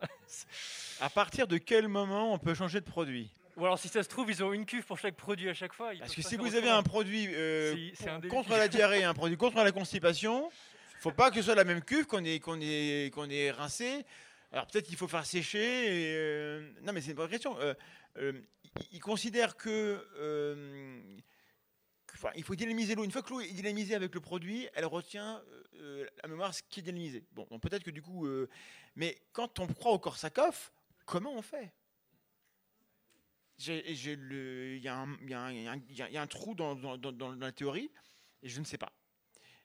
À partir de quel moment on peut changer de produit? Ou alors, si ça se trouve, ils ont une cuve pour chaque produit à chaque fois. Parce que si vous avez un produit euh, contre la diarrhée, un produit contre la constipation, faut pas que ce soit la même cuve qu'on ait, qu'on rincé. Alors peut-être qu'il faut faire sécher. et, euh, non, mais c'est une vraie question. Euh, ils- considèrent que- il faut dynamiser l'eau. Une fois que l'eau est dynamisée avec le produit, elle retient euh, la mémoire ce qui est dynamisé. Bon, donc peut-être que du coup, euh, mais quand on croit au Korsakoff, comment on fait? Il y, a un- trou dans, la théorie et je ne sais pas.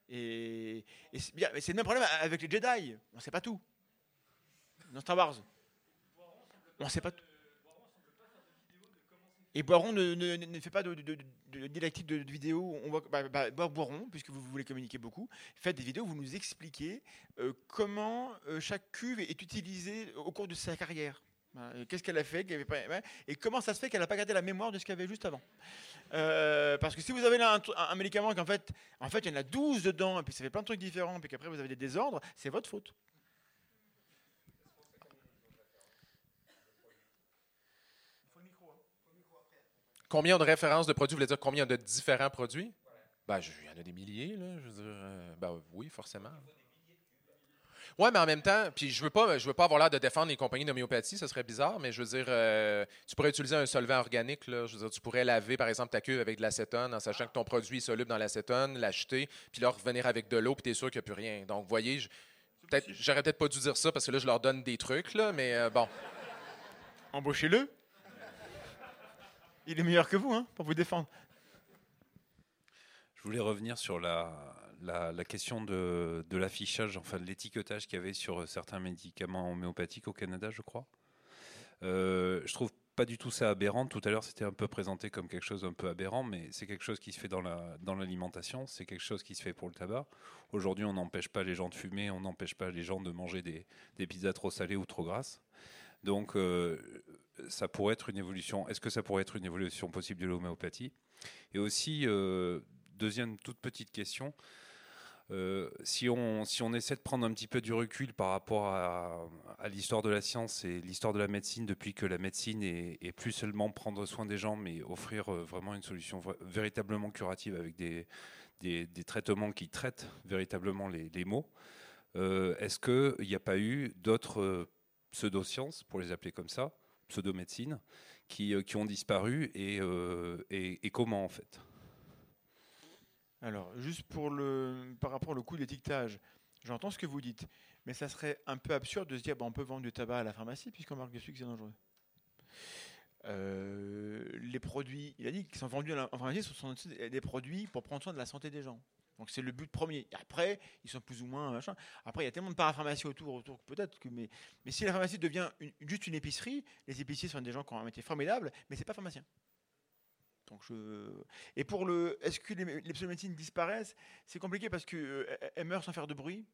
Et, c'est le même problème avec les Jedi. On ne sait pas tout. Dans Star Wars. On ne sait pas tout. Et Boiron ne, ne- ne fait pas de, de, de- didactique de, de vidéo. On voit, bah, bah, Bo- Boiron, puisque vous voulez communiquer beaucoup, faites des vidéos où vous nous expliquez euh, comment euh, chaque cuve est utilisée au cours de sa carrière. Voilà, Qu'est-ce qu'elle a fait Et comment ça se fait qu'elle n'a pas gardé la mémoire de ce qu'il y avait juste avant Euh, Parce que si vous avez là un, un- un qu'en fait, en fait, il y en a 12 dedans, et puis ça fait plein de trucs différents, puis qu'après vous avez des désordres, c'est votre faute. Combien de références de produits? Vous voulez dire combien de différents produits? Ben, il y en a des milliers, là. Euh, ben, oui, forcément. Ouais, mais en même temps, puis je veux pas, je veux pas avoir l'air de défendre les compagnies d'homéopathie, ça serait bizarre, mais je veux dire, euh, tu pourrais utiliser un solvant organique, là, je veux dire, tu pourrais laver par exemple ta cuve avec de l'acétone en sachant que ton produit est soluble dans l'acétone, l'acheter, puis là revenir avec de l'eau, puis tu es sûr qu'il n'y a plus rien. Donc, voyez, peut-être, j'aurais peut-être pas dû dire ça parce que là, je leur donne des trucs, là, mais euh, bon. Embauchez-le. Il est meilleur que vous, hein, pour vous défendre. Je voulais revenir sur la, la, question de, de l'affichage, enfin de l'étiquetage qu'il y avait sur certains médicaments homéopathiques au Canada, je crois. Euh, je trouve pas du tout ça aberrant. Tout à l'heure, c'était un peu présenté comme quelque chose d'un peu aberrant, mais c'est quelque chose qui se fait dans la dans l'alimentation, c'est quelque chose qui se fait pour le tabac. Aujourd'hui, on n'empêche pas les gens de fumer, on n'empêche pas les gens de manger des, des pizzas trop salées ou trop grasses. Donc, euh, ça pourrait être une évolution. Est-ce que ça pourrait être une évolution possible de l'homéopathie? Et aussi, euh, deuxième toute petite question. Euh, si, on, si on essaie de prendre un petit peu du recul par rapport à, l'histoire de la science et l'histoire de la médecine, depuis que la médecine est, plus seulement prendre soin des gens, mais offrir euh, vraiment une solution véritablement curative avec des, des, traitements qui traitent véritablement les, maux, est-ce qu'il n'y a pas eu d'autres pseudosciences, pour les appeler comme ça, pseudomédecine, qui, euh, qui ont disparu et, euh, et, et comment en fait? Alors, juste pour le, par rapport au coût de l'étiquetage, j'entends ce que vous dites, mais ça serait un peu absurde de se dire bah, on peut vendre du tabac à la pharmacie puisqu'on marque dessus que c'est dangereux. Euh, les produits, il a dit qu'ils sont vendus en pharmacie, ce sont des produits pour prendre soin de la santé des gens. Donc c'est le but premier. Après, ils sont plus ou moins machin. Après, il y a tellement de parapharmacie autour, autour peut-être que mais, mais si la pharmacie devient juste une épicerie, les épiciers sont des gens qui ont un métier formidable, mais c'est pas pharmacien. Donc je... Et pour le, est-ce que les, les pseudomédecines disparaissent? C'est compliqué parce que euh, elles meurent sans faire de bruit.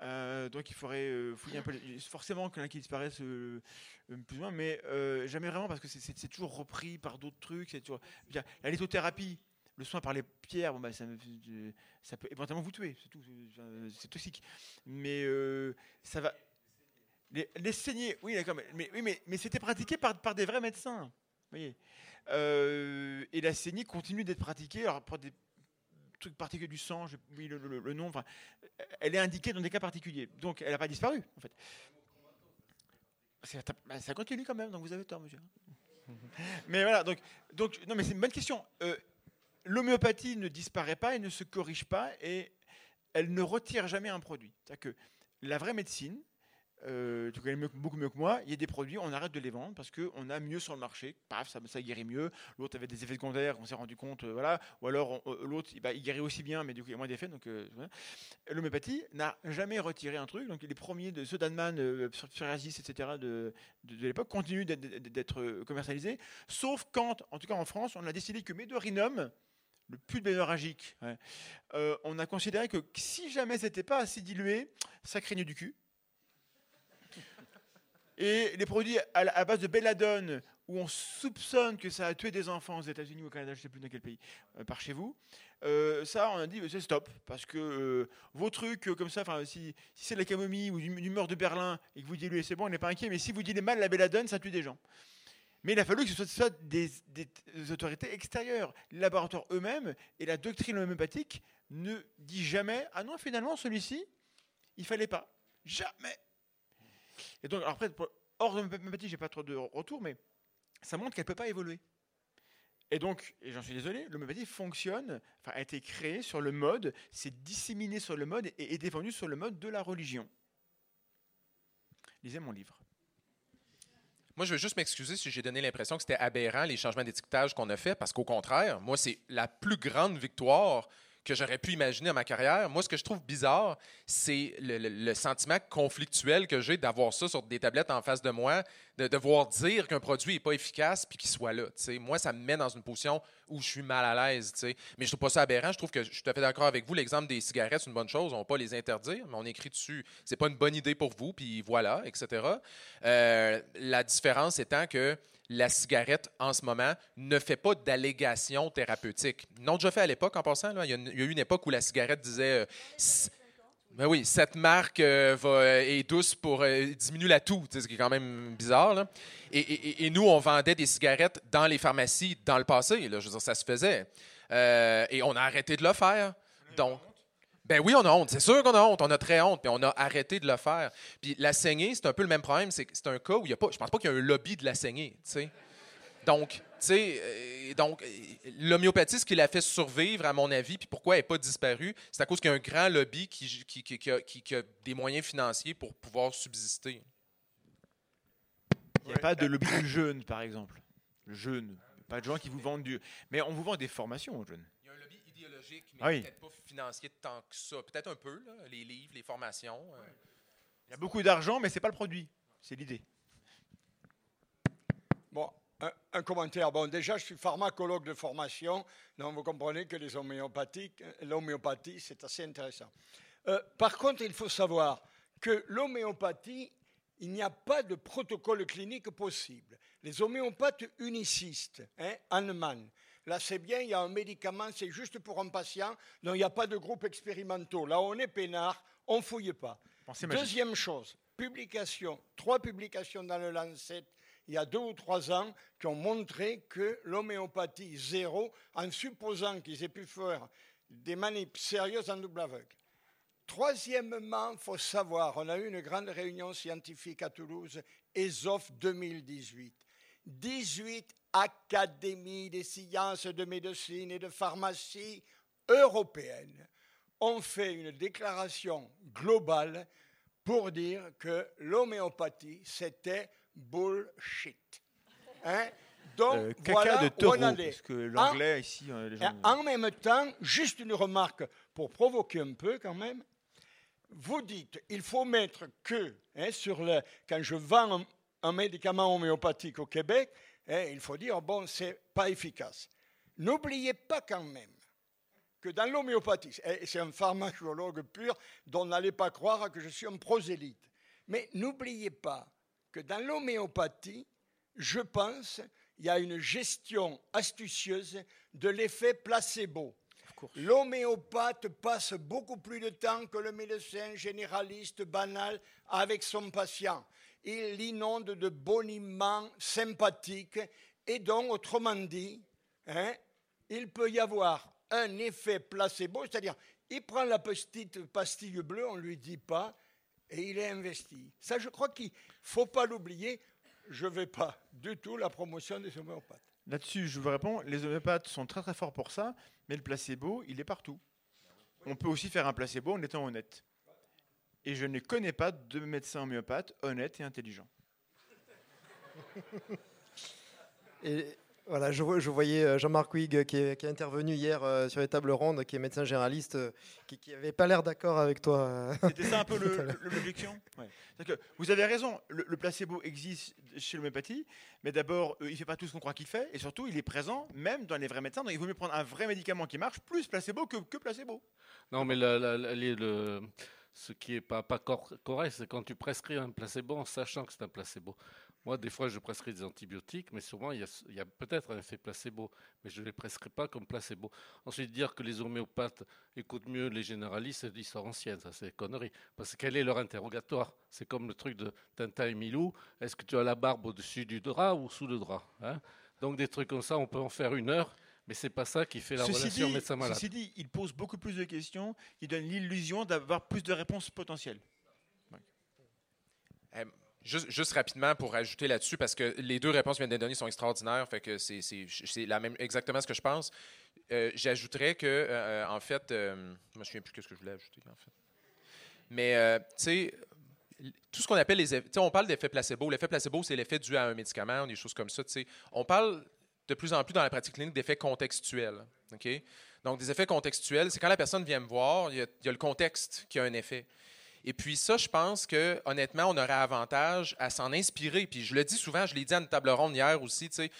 Euh, donc il faudrait euh, fouiller un peu. Forcément qu'il y en a qui disparaissent plus ou moins, mais jamais vraiment parce que c'est- toujours repris par d'autres trucs. toujours- la lithothérapie, le soin par les pierres, bon, bah, ça, je- peut éventuellement vous tuer, c'est tout. c'est- toxique. Mais euh, ça va. Les, les saignées, oui, d'accord, mais, oui, mais, mais c'était pratiqué par, par des vrais médecins. Voyez Euh, et la saignée continue d'être pratiquée alors pour des trucs particuliers du sang, j'ai oublié le, le- le nom, enfin, elle est indiquée dans des cas particuliers. Donc elle n'a pas disparu, en fait. Ça continue quand même, donc vous avez tort, monsieur. Mais voilà, donc, donc non, mais c'est une bonne question. Euh, L'homéopathie ne disparaît pas et ne se corrige pas et elle ne retire jamais un produit. C'est-à-dire que la vraie médecine, euh, tu connais beaucoup mieux que moi, il y a des produits, on arrête de les vendre parce qu'on a mieux sur le marché. Paf, ça, guérit mieux. L'autre avait des effets secondaires, on s'est rendu compte, euh, voilà. Ou alors euh, l'autre, bah, il guérit aussi bien, mais du coup il y a moins d'effets. Donc euh, l'homéopathie n'a jamais retiré un truc. Donc les premiers de ceux sur psoriasis, etc. de, de, de l'époque continuent d'être- commercialisés, sauf quand, en tout cas en France, on a décidé que Médorinum le pulpe hémorragique, ouais, euh, on a considéré que si jamais c'était pas assez dilué, ça craignait du cul. Et les produits à, base de belladone, où on soupçonne que ça a tué des enfants aux États-Unis ou au Canada, je ne sais plus dans quel pays, euh, par chez vous, euh, ça, on a dit, c'est stop, parce que vos trucs comme ça, si, si c'est de la camomille ou du, du beurre de Berlin et que vous diluez, c'est bon, on n'est pas inquiet, mais si vous diluez mal la belladone, ça tue des gens. Mais il a fallu que ce soit, des, autorités extérieures. Les laboratoires eux-mêmes et la doctrine homéopathique ne dit jamais Ah non, finalement, celui-ci, il fallait pas. Jamais. Et donc, alors après, hors de l'homéopathie, j'ai pas trop de retour, mais ça montre qu'elle peut pas évoluer. Et donc, et j'en suis désolé, l'homéopathie fonctionne, enfin, a été créée sur le mode, c'est disséminé sur le mode et est défendu sur le mode de la religion. Lisez mon livre. Moi, je veux juste m'excuser si j'ai donné l'impression que c'était aberrant les changements d'étiquetage qu'on a fait, parce qu'au contraire, moi, c'est la plus grande victoire que j'aurais pu imaginer à ma carrière. Moi, ce que je trouve bizarre, c'est le, sentiment conflictuel que j'ai d'avoir ça sur des tablettes en face de moi, de devoir dire qu'un produit n'est pas efficace puis qu'il soit là. tu sais. Moi, ça me met dans une position où je suis mal à l'aise. Mais je trouve pas ça aberrant. Je trouve que je suis tout à fait d'accord avec vous. L'exemple des cigarettes, c'est une bonne chose. On ne va pas les interdire, mais on écrit dessus. C'est pas une bonne idée pour vous, puis voilà, etc. Euh, la différence étant que la cigarette, en ce moment, ne fait pas d'allégations thérapeutiques. Non, déjà fait à l'époque, en passant. Il, y a eu une époque où la cigarette disait... euh, ben oui, cette marque euh, va, est douce pour euh, diminuer la toux, ce qui est quand même bizarre. Et, nous, on vendait des cigarettes dans les pharmacies dans le passé. Je veux dire, ça se faisait. Euh, et on a arrêté de le faire. Donc, Ben oui, on a honte. C'est sûr qu'on a honte. On a très honte. Puis on a arrêté de le faire. Puis la saignée, c'est un peu le même problème. C'est c'est un cas où il y a pas. Je pense pas qu'il y a un lobby de la saignée. sais. Donc, euh, donc euh, l'homéopathie, ce qui l'a fait survivre, à mon avis, puis pourquoi elle n'est pas disparue, c'est à cause qu'il y a un grand lobby qui, qui, qui- a, qui- a des moyens financiers pour pouvoir subsister. Il n'y a pas de lobby du jeûne, par exemple. Le jeûne. Pas de gens qui vous vendent du. Mais on vous vend des formations aux jeunes. Idéologique, mais Ah oui. peut-être pas financier tant que ça. Peut-être un peu, là, les livres, les formations. euh. Il y a beaucoup d'argent, mais c'est pas le produit. C'est l'idée. Bon, un, un commentaire. Bon, déjà, je suis pharmacologue de formation, donc vous comprenez que les homéopathiques, l'homéopathie, c'est assez intéressant. Euh, par contre, il faut savoir que l'homéopathie, il n'y a pas de protocole clinique possible. Les homéopathes unicistes, hein, Hahnemann, là c'est bien, il y a un médicament, c'est juste pour un patient, donc il n'y a pas de groupe expérimentaux. Là, on est peinard, on ne fouille pas. Pensez magique. Deuxième chose, publication, trois publications dans le Lancet il y a deux ou trois ans qui ont montré que l'homéopathie zéro, en supposant qu'ils aient pu faire des manips sérieuses en double aveugle. Troisièmement, il faut savoir, on a eu une grande réunion scientifique à Toulouse, ESOF 2018. 18 académies des sciences de médecine et de pharmacie européennes ont fait une déclaration globale pour dire que l'homéopathie, c'était bullshit. Hein? Donc, Euh, caca voilà de taureau. on. Parce que l'anglais, ici, les gens. en même temps, juste une remarque pour provoquer un peu quand même. Vous dites, il faut mettre que, hein, sur le, quand je vends un, un médicament homéopathique au Québec, hein, il faut dire, bon, c'est pas efficace. N'oubliez pas quand même que dans l'homéopathie, et c'est un pharmacologue pur dont n'allez pas croire que je suis un prosélyte, mais n'oubliez pas que dans l'homéopathie, je pense, il y a une gestion astucieuse de l'effet placebo. L'homéopathe passe beaucoup plus de temps que le médecin généraliste banal avec son patient. Il l'inonde de boniments sympathiques et donc, autrement dit, hein, il peut y avoir un effet placebo, c'est-à-dire il prend la petite pastille bleue, on ne lui dit pas, et il est investi. Ça, je crois qu'il ne faut pas l'oublier. Je ne vais pas du tout la promotion des homéopathes. Là-dessus, je vous réponds, les homéopathes sont très très forts pour ça, mais le placebo, il est partout. On peut aussi faire un placebo en étant honnête. Et je ne connais pas de médecin homéopathe honnête et intelligent. Et voilà, je, voyais euh, Jean-Marc Huyghe qui est, qui est intervenu hier euh, sur les tables rondes, qui est médecin généraliste, euh, qui n'avait pas l'air d'accord avec toi. C'était ça un peu le- le- l'objection? Ouais. C'est-à-dire que Vous avez raison, le, le placebo existe chez l'homéopathie, mais d'abord, euh, il ne fait pas tout ce qu'on croit qu'il fait, et surtout, il est présent même dans les vrais médecins. Donc il vaut mieux prendre un vrai médicament qui marche, plus placebo que, que placebo. Non, mais la- la- la- les- le- ce qui n'est pas, pas cor- correct, c'est quand tu prescris un placebo en sachant que c'est un placebo. Moi, des fois, je prescris des antibiotiques, mais souvent, il y a, peut-être un effet placebo, mais je ne les prescris pas comme placebo. Ensuite, dire que les homéopathes écoutent mieux les généralistes, c'est l'histoire ancienne, ça, c'est connerie. Parce que quel est leur interrogatoire? C'est comme le truc de Tintin et Milou est-ce que tu as la barbe au-dessus du drap ou sous le drap hein? Donc, des trucs comme ça, on peut en faire une heure, mais c'est pas ça qui fait la Ceci relation médecin-malade. ceci dit, il pose beaucoup plus de questions, il donne l'illusion d'avoir plus de réponses potentielles. Euh, Juste, juste rapidement pour ajouter là-dessus, parce que les deux réponses que je viens de donner sont extraordinaires, fait que c'est- la même, exactement ce que je pense. Euh, J'ajouterais que, euh, en fait, euh, je ne me souviens plus ce que je voulais ajouter, en fait. Mais, euh, tu sais, tout ce qu'on appelle les effets, tu sais, on parle d'effet placebo. L'effet placebo, c'est l'effet dû à un médicament, des choses comme ça. tu sais. On parle de plus en plus dans la pratique clinique d'effets contextuels. Donc, des effets contextuels, c'est quand la personne vient me voir, il y a, le contexte qui a un effet. Et puis ça, je pense que honnêtement, on aurait avantage à s'en inspirer. Puis je le dis souvent, je l'ai dit à une table ronde hier aussi, tu sais,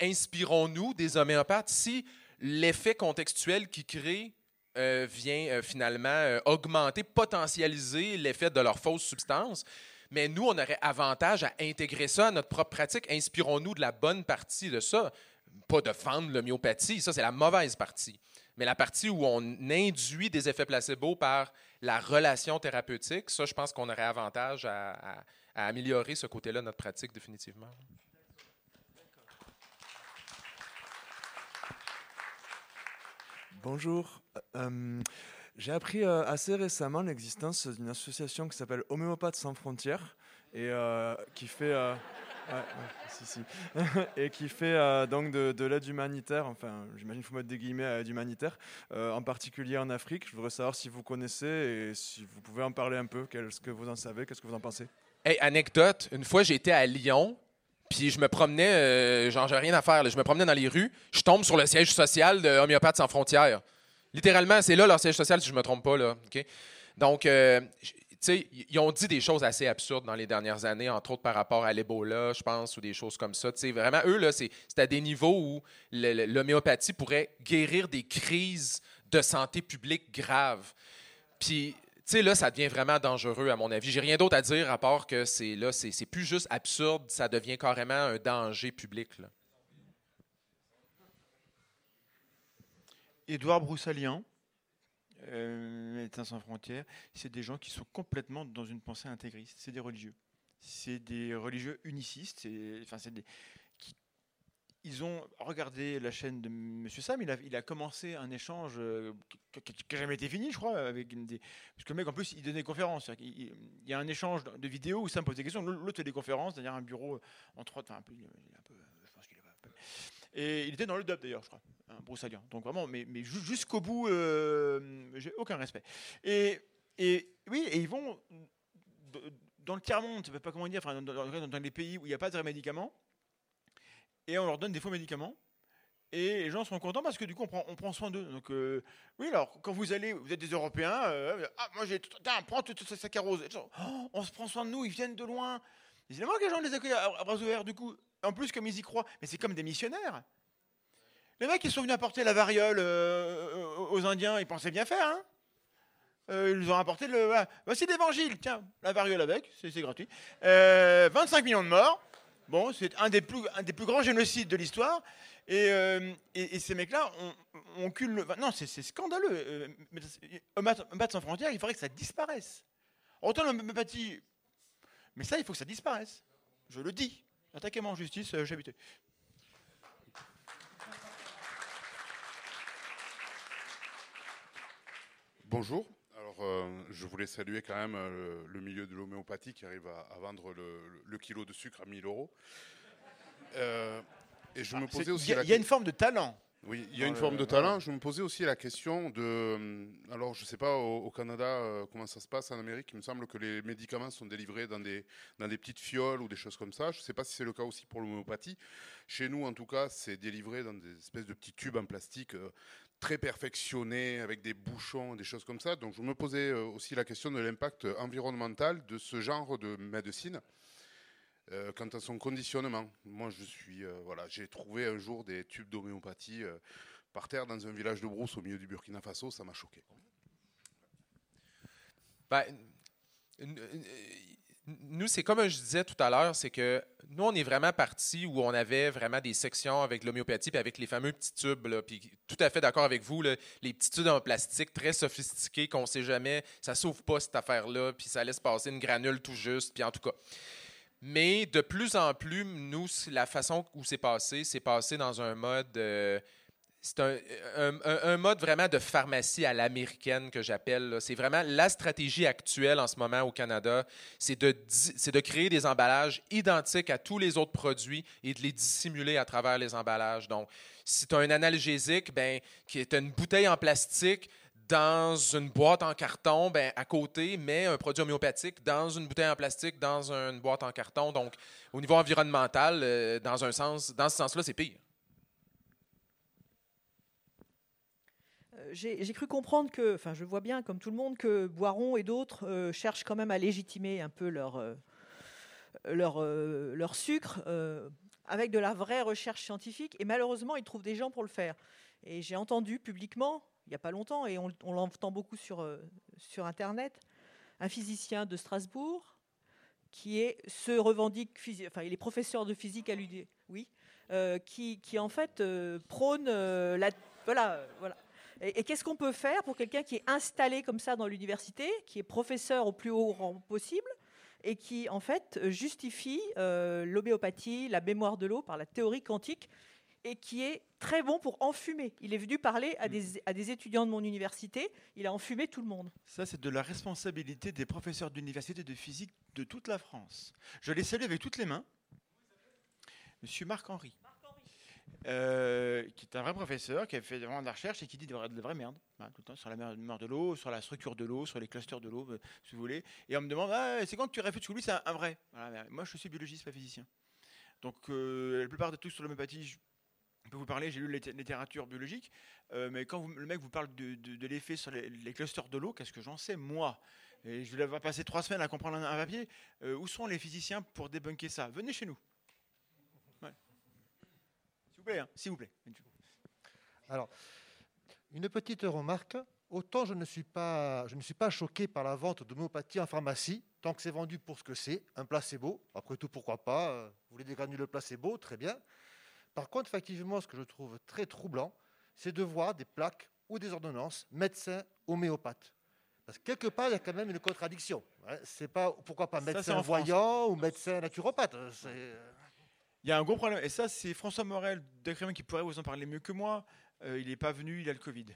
inspirons-nous des homéopathes si l'effet contextuel qui crée euh, vient euh, finalement euh, augmenter, potentialiser l'effet de leur fausse substance. Mais nous, on aurait avantage à intégrer ça à notre propre pratique. Inspirons-nous de la bonne partie de ça. Pas de vendre l'homéopathie, ça c'est la mauvaise partie. Mais la partie où on induit des effets placebo par la relation thérapeutique, ça, je pense qu'on aurait avantage à, améliorer ce côté-là de notre pratique définitivement. Bonjour. Euh, J'ai appris euh, assez récemment l'existence d'une association qui s'appelle Homéopathes sans frontières et qui fait euh, si, si. et qui fait donc de, de l'aide humanitaire. Enfin, j'imagine qu'il faut mettre des guillemets à l'aide humanitaire, euh, en particulier en Afrique. Je voudrais savoir si vous connaissez et si vous pouvez en parler un peu. Qu'est-ce que vous en savez Qu'est-ce que vous en pensez? Anecdote, une fois j'étais à Lyon, puis je me promenais, euh, genre j'ai rien à faire, je me promenais dans les rues, je tombe sur le siège social de sans frontières. Littéralement, c'est là leur siège social, si je me trompe pas. Là? Donc, euh, j- tu sais, ils ont dit des choses assez absurdes dans les dernières années, entre autres par rapport à l'Ebola, je pense, ou des choses comme ça. Tu sais, vraiment, eux, c'est à des niveaux où l'homéopathie pourrait guérir des crises de santé publique graves. Puis, tu là, ça devient vraiment dangereux, à mon avis. J'ai rien d'autre à dire à part que c'est là, c'est plus juste absurde, ça devient carrément un danger public. Édouard Broussalian, euh, Médecins sans frontières, c'est des gens qui sont complètement dans une pensée intégriste. C'est des religieux. C'est des religieux unicistes. Enfin, c'est des, qui- ils ont regardé la chaîne de M. Sam. Il a, commencé un échange euh, qui n'a jamais été fini, je crois, avec des. Parce que le mec, en plus, il donnait des conférences. Il, y a un échange de vidéos où Sam pose des questions. L'autre fait des conférences, c'est-à-dire un bureau en trois. Enfin. Je pense qu'il est peu. Et il était dans le dub d'ailleurs, je crois, un broussaillant. Donc vraiment, mais, mais ju- jusqu'au bout, euh, j'ai aucun respect. Et, oui, et ils vont dans le tiers-monde, je ne pas comment dire, dans, les pays où il n'y a pas de médicaments, et on leur donne des faux médicaments. Et les gens sont contents parce que du coup, on prend, soin d'eux. Donc, euh, oui, alors, quand vous allez, vous êtes des Européens, euh, ah, moi j'ai. Prends toute cette saccharose. Oh, on se prend soin de nous, ils viennent de loin. Évidemment que les gens les accueillent à, à bras ouverts, du coup. En plus, comme ils y croient. Mais c'est comme des missionnaire. Les mecs, ils sont venus apporter la variole euh, aux Indiens, ils pensaient bien faire, hein Euh, Ils ont apporté le. Voici l'évangile, tiens, la variole avec, c'est gratuit. Euh, 25 millions de morts. Bon, c'est un des plus, grands génocides de l'histoire. Et, euh, ces mecs-là, on, on le. Non, c'est scandaleux. Euh, Homéopathes sans frontières, il faudrait que ça disparaisse. Autant l'homéopathie. Mais ça, il faut que ça disparaisse. Je le dis. Attaquez-moi en justice, euh, Bonjour. Alors, euh, je voulais saluer quand même euh, le milieu de l'homéopathie qui arrive à, à vendre le, le kilo de sucre à 1000 euros. Euh, et je me Ah, C'est- posais aussi Il y, a- la il y a une forme de talent. oui, il y a une forme de talent. Je me posais aussi la question de. Alors, je ne sais pas au, au Canada comment ça se passe en Amérique. Il me semble que les médicaments sont délivrés dans des, dans des petites fioles ou des choses comme ça. Je ne sais pas si c'est le cas aussi pour l'homéopathie. Chez nous, en tout cas, c'est délivré dans des espèces de petits tubes en plastique très perfectionnés, avec des bouchons, des choses comme ça. Donc, je me posais euh, aussi la question de l'impact environnemental de ce genre de médecine. Euh, quant à son conditionnement, moi je suis euh, voilà, j'ai trouvé un jour des tubes d'homéopathie par terre dans un village de brousse au milieu du Burkina Faso, ça m'a choqué. N- nous, c'est comme je disais tout à l'heure, c'est que nous, on est vraiment parti où on avait vraiment des sections avec l'homéopathie puis avec les fameux petits tubes. Là, puis tout à fait d'accord avec vous, les petits tubes en plastique très sophistiqués qu'on ne sait jamais, ça s'ouvre pas cette affaire-là, puis ça laisse passer une granule tout juste, puis en tout cas. Mais de plus en plus, nous, la façon où c'est passé, c'est passé dans un mode. euh, c'est un, mode vraiment de pharmacie à l'américaine que j'appelle. C'est vraiment la stratégie actuelle en ce moment au Canada, c'est de, de créer des emballages identiques à tous les autres produits et de les dissimuler à travers les emballages. Donc, si tu as un analgésique, ben, qui est une bouteille en plastique dans une boîte en carton, ben, à côté, mais un produit homéopathique dans une bouteille en plastique, dans une boîte en carton. Donc, au niveau environnemental, euh, dans un sens, dans ce sens-là, c'est pire. J'ai cru comprendre que, enfin, je vois bien, comme tout le monde, que Boiron et d'autres euh, cherchent quand même à légitimer un peu leur, euh, leur, euh, leur sucre avec de la vraie recherche scientifique. Et malheureusement, ils trouvent des gens pour le faire. Et j'ai entendu publiquement, il n'y a pas longtemps, et on, l'entend beaucoup sur, sur Internet, un physicien de Strasbourg qui est, se revendique, enfin, il est professeur de physique à l'UD, oui, qui, qui en fait prône la, voilà, voilà. Et, et qu'est-ce qu'on peut faire pour quelqu'un qui est installé comme ça dans l'université, qui est professeur au plus haut rang possible, et qui en fait justifie euh, l'homéopathie, la mémoire de l'eau par la théorie quantique et qui est très bon pour enfumer. Il est venu parler à des, à des étudiants de mon université, il a enfumé tout le monde. Ça, c'est de la responsabilité des professeurs d'université de physique de toute la France. Je les salue avec toutes les mains. Monsieur Marc-Henri. Euh, qui est un vrai professeur, qui a fait vraiment de la recherche et qui dit de la, vraie merde, hein, tout le temps, sur la mer de l'eau, sur la structure de l'eau, sur les clusters de l'eau, euh, si vous voulez. Et on me demande, ah, c'est quand que tu réfutes sur lui, c'est un, vrai. Moi, je suis biologiste, pas physicien. Donc, euh, la plupart de tout sur l'homéopathie, je peux vous parler, j'ai lu la litté- littérature biologique, mais quand le mec vous parle de, l'effet sur les, clusters de l'eau, qu'est-ce que j'en sais, moi? Et je vais avoir passé trois semaines à comprendre un, un papier. Où sont les physiciens pour débunker ça? Venez chez nous. Ouais. S'il vous plaît, hein, s'il vous plaît. Alors, une petite remarque. Autant je ne suis pas, je ne suis pas choqué par la vente d'homéopathie en pharmacie, tant que c'est vendu pour ce que c'est, un placebo. Après tout, pourquoi pas euh, Vous voulez des granules placebo, très bien. Par contre, effectivement, ce que je trouve très troublant, c'est de voir des plaques ou des ordonnances médecins homéopathes. Parce que quelque part, il y a quand même une contradiction. Ouais, c'est pas, pourquoi pas Ça, médecin France. voyant ou médecin naturopathe c'est, euh, Il y a un gros problème, et ça, c'est François Morel d'Acrivain qui pourrait vous en parler mieux que moi. Euh, il n'est pas venu, il a le Covid.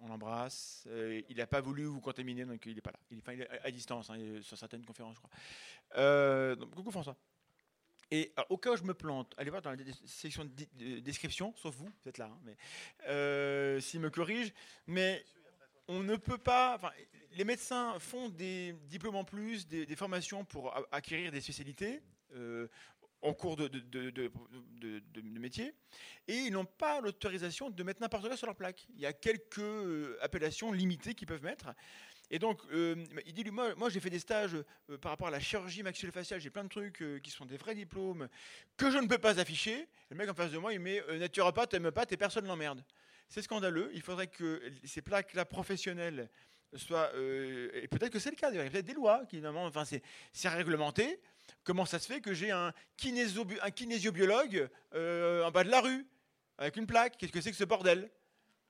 On l'embrasse. Euh, il n'a pas voulu vous contaminer, donc il n'est pas là. Il est, à distance, hein, sur certaines conférences, je crois. Euh, donc, coucou François. Et au cas où je me plante, allez voir dans la section de description, sauf vous, vous êtes là, hein, s'il me corrige. Mais on ne peut pas. les médecins font des diplômes en plus, des, formations pour acquérir des spécialités. En cours de, métier, et ils n'ont pas l'autorisation de mettre n'importe quoi sur leur plaque. Il y a quelques euh, appellations limitées qu'ils peuvent mettre. Et donc, euh, il dit, moi, moi j'ai fait des stages euh, par rapport à la chirurgie maxillofaciale, j'ai plein de trucs qui sont des vrais diplômes que je ne peux pas afficher. Le mec en face de moi, il met naturopathe, homéopathe, et personne ne l'emmerde. C'est scandaleux. Il faudrait que ces plaques-là professionnelles soient... euh, et peut-être que c'est le cas, il y a peut-être des lois qui, normalement, enfin, c'est réglementé. Comment ça se fait que j'ai un, kinésio- un kinésiobiologue euh, en bas de la rue, avec une plaque? Qu'est-ce que c'est que ce bordel?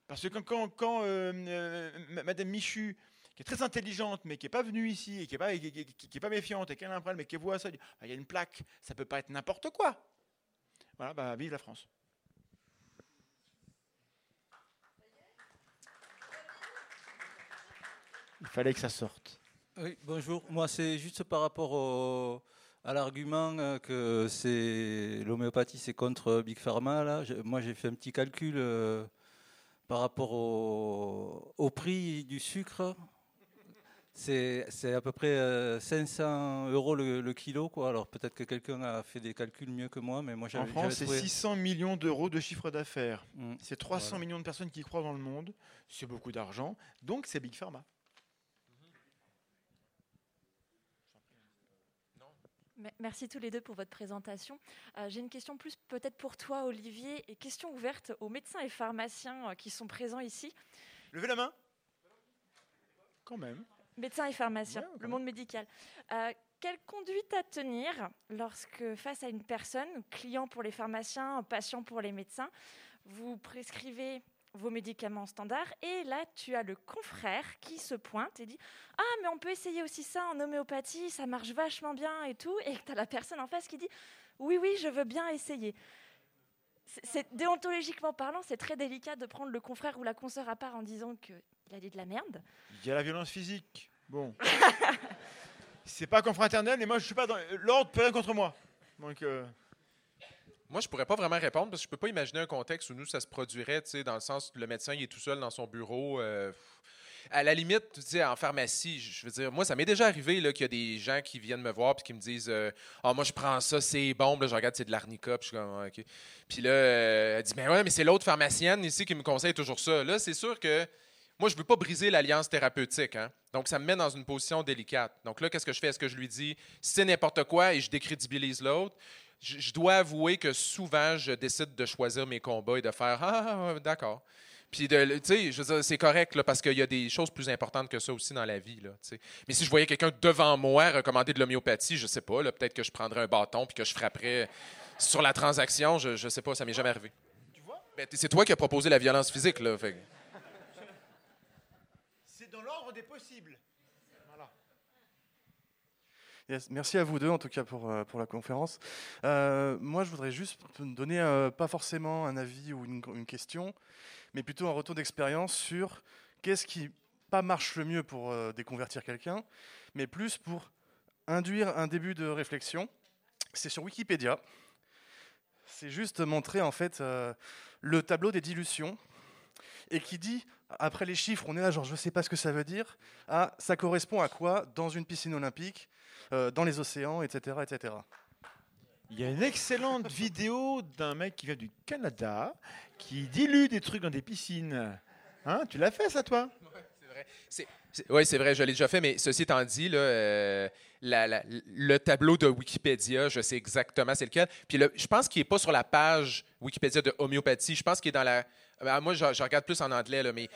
Parce que quand, euh, Madame Michu, qui est très intelligente, mais qui n'est pas venue ici, et qui n'est pas, qui, qui- qui- qui méfiante, et qu'elle a un problème, mais qui voit ça, Ah, il y a une plaque, ça peut pas être n'importe quoi. Voilà, bah, vive la France. Il fallait que ça sorte. Oui, bonjour. Moi, c'est juste par rapport au- à l'argument euh, que c'est l'homéopathie, c'est contre Big Pharma. Là. Je- moi, j'ai fait un petit calcul euh, par rapport au, au prix du sucre. C'est c'est à peu près euh, 500 euros le, le kilo. Quoi. Alors, peut-être que quelqu'un a fait des calculs mieux que moi, mais moi, En j'avais France, j'avais c'est trouvé- 600 millions d'euros de chiffre d'affaires. Mm. C'est 300 Voilà. millions de personnes qui croient dans le monde. C'est beaucoup d'argent. Donc, c'est Big Pharma. Merci tous les deux pour votre présentation. Euh, J'ai une question plus peut-être pour toi, Olivier, et question ouverte aux médecins et pharmaciens euh, qui sont présents ici. Levez la main. Quand même. Médecins et pharmaciens, Ouais, le monde médical. Euh, quelle conduite à tenir lorsque, face à une personne, client pour les pharmaciens, patient pour les médecins, vous prescrivez vos médicaments standards et là, tu as le confrère qui se pointe et dit Ah, mais on peut essayer aussi ça en homéopathie, ça marche vachement bien et tout. Et tu as la personne en face qui dit Oui, oui, je veux bien essayer. C'est- déontologiquement parlant, c'est très délicat de prendre le confrère ou la consoeur à part en disant qu'il a dit de la merde. Il y a la violence physique. Bon. c'est pas confraternel, et moi, je suis pas dans. L'ordre peut rien contre moi. Donc. euh, Moi, je pourrais pas vraiment répondre parce que je peux pas imaginer un contexte où nous, ça se produirait, tu sais, dans le sens où le médecin il est tout seul dans son bureau. euh, à la limite, tu sais, en pharmacie, je veux dire, moi, ça m'est déjà arrivé qu'il y a des gens qui viennent me voir puis qui me disent euh, Ah, moi, je prends ça, c'est bon. Là, je regarde, c'est de l'arnica. Puis je suis comme Ah, OK. Puis là, euh, elle dit Ben ouais, mais c'est l'autre pharmacienne ici qui me conseille toujours ça. Là, c'est sûr que moi, je veux pas briser l'alliance thérapeutique. Hein? Donc, ça me met dans une position délicate. Donc là, qu'est-ce que je fais? Est-ce que je lui dis c'est n'importe quoi et je décrédibilise l'autre? Je, je dois avouer que souvent, je décide de choisir mes combats et de faire Ah, ah, ah, d'accord. Puis, de- tu sais, je veux dire, c'est correct là, parce qu'il y a des choses plus importantes que ça aussi dans la vie. Là, tu. Mais si je voyais quelqu'un devant moi recommander de l'homéopathie, je sais pas, là, peut-être que je prendrais un bâton puis que je frapperais sur la transaction. Je, je sais pas, ça m'est jamais arrivé. Ben, t- c'est toi qui as proposé la violence physique. Là, fait C'est dans l'ordre des possibles. Merci à vous deux en tout cas pour, euh, pour la conférence. Euh, moi je voudrais juste donner euh, pas forcément un avis ou une, question, mais plutôt un retour d'expérience sur qu'est-ce qui pas marche le mieux pour déconvertir quelqu'un, mais plus pour induire un début de réflexion. C'est sur Wikipédia. C'est juste montrer en fait le tableau des dilutions et qui dit après les chiffres, on est là genre je sais pas ce que ça veut dire. Ah, ça correspond à quoi dans une piscine olympique, euh, dans les océans, etc., etc. Il y a une excellente vidéo d'un mec qui vient du Canada qui dilue des trucs dans des piscines. Hein, tu l'as fait ça toi? Oui, c'est vrai, je l'ai déjà fait, mais ceci étant dit, là, euh, la- la- le tableau de Wikipédia, je sais exactement c'est lequel. Puis le- je pense qu'il n'est pas sur la page Wikipédia de homéopathie. Je pense qu'il est dans la. Ben, moi, je, regarde plus en anglais, là, mais.